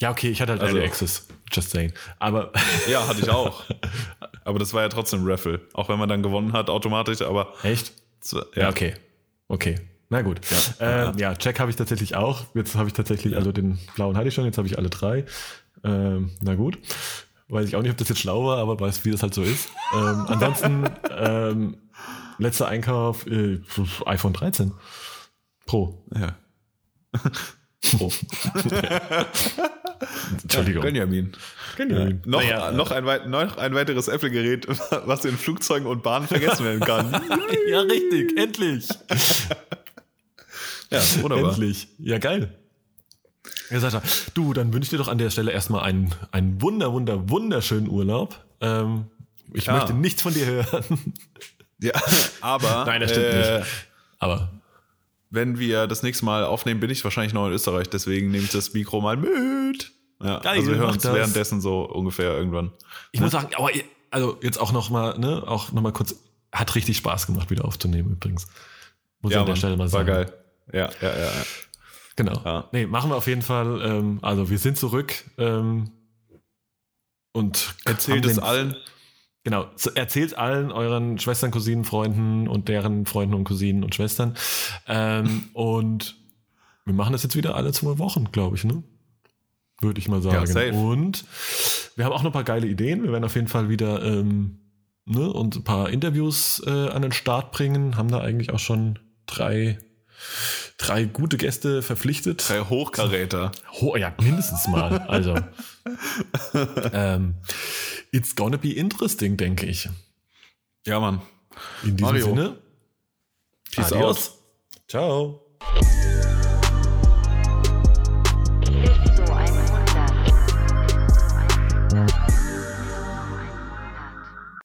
Ja, okay, ich hatte halt Also- Early Access, just saying. Aber Ja, hatte ich auch. Aber das war ja trotzdem Raffle. Auch wenn man dann gewonnen hat, automatisch, aber echt? es war- Ja, okay. Okay. Na gut. Ja, ähm, ja Check habe ich tatsächlich auch. Jetzt habe ich tatsächlich, also den blauen hatte ich schon, jetzt habe ich alle drei. Ähm, na gut. Weiß ich auch nicht, ob das jetzt schlau war, aber weiß, wie das halt so ist. ähm, ansonsten, ähm, letzter Einkauf, äh, iPhone 13 Pro. Ja. Pro. Entschuldigung. Benjamin. Benjamin. Noch, Naja, noch, ein, noch ein weiteres Apple-Gerät, was in Flugzeugen und Bahnen vergessen werden kann. ja, richtig, endlich. ja, wunderbar. Endlich. Ja, geil. Ja, Sascha, du, dann wünsche ich dir doch an der Stelle erstmal einen, einen wunder, wunder, wunderschönen Urlaub. Ähm, ich Ja. möchte nichts von dir hören. Ja, aber Nein, das stimmt äh, nicht. Aber wenn wir das nächste Mal aufnehmen, bin ich wahrscheinlich noch in Österreich, deswegen nehme ich das Mikro mal mit. Ja, Geil, also wir hören uns währenddessen so ungefähr irgendwann. ich muss sagen, aber also jetzt auch noch mal, ne, auch noch mal kurz, hat richtig Spaß gemacht, wieder aufzunehmen übrigens. Muss ich an der Stelle mal war sagen. geil. Ja, ja, ja. ja. Genau. Ja. Nee, machen wir auf jeden Fall. Ähm, also wir sind zurück ähm, und Erzählt es allen. Genau, so erzählt allen euren Schwestern, Cousinen, Freunden und deren Freunden und Cousinen und Schwestern. Ähm, und wir machen das jetzt wieder alle zwei Wochen, glaube ich, ne? Würde ich mal sagen. safe. Und wir haben auch noch ein paar geile Ideen. Wir werden auf jeden Fall wieder ähm, ne, und ein paar Interviews äh, an den Start bringen. Haben da eigentlich auch schon drei, drei gute Gäste verpflichtet. Drei Hochkaräter. Ho ja, mindestens mal. Also, ähm, it's gonna be interesting, denke ich. Ja, Mann. In diesem Mario. Sinne, Peace adios. out. Ciao.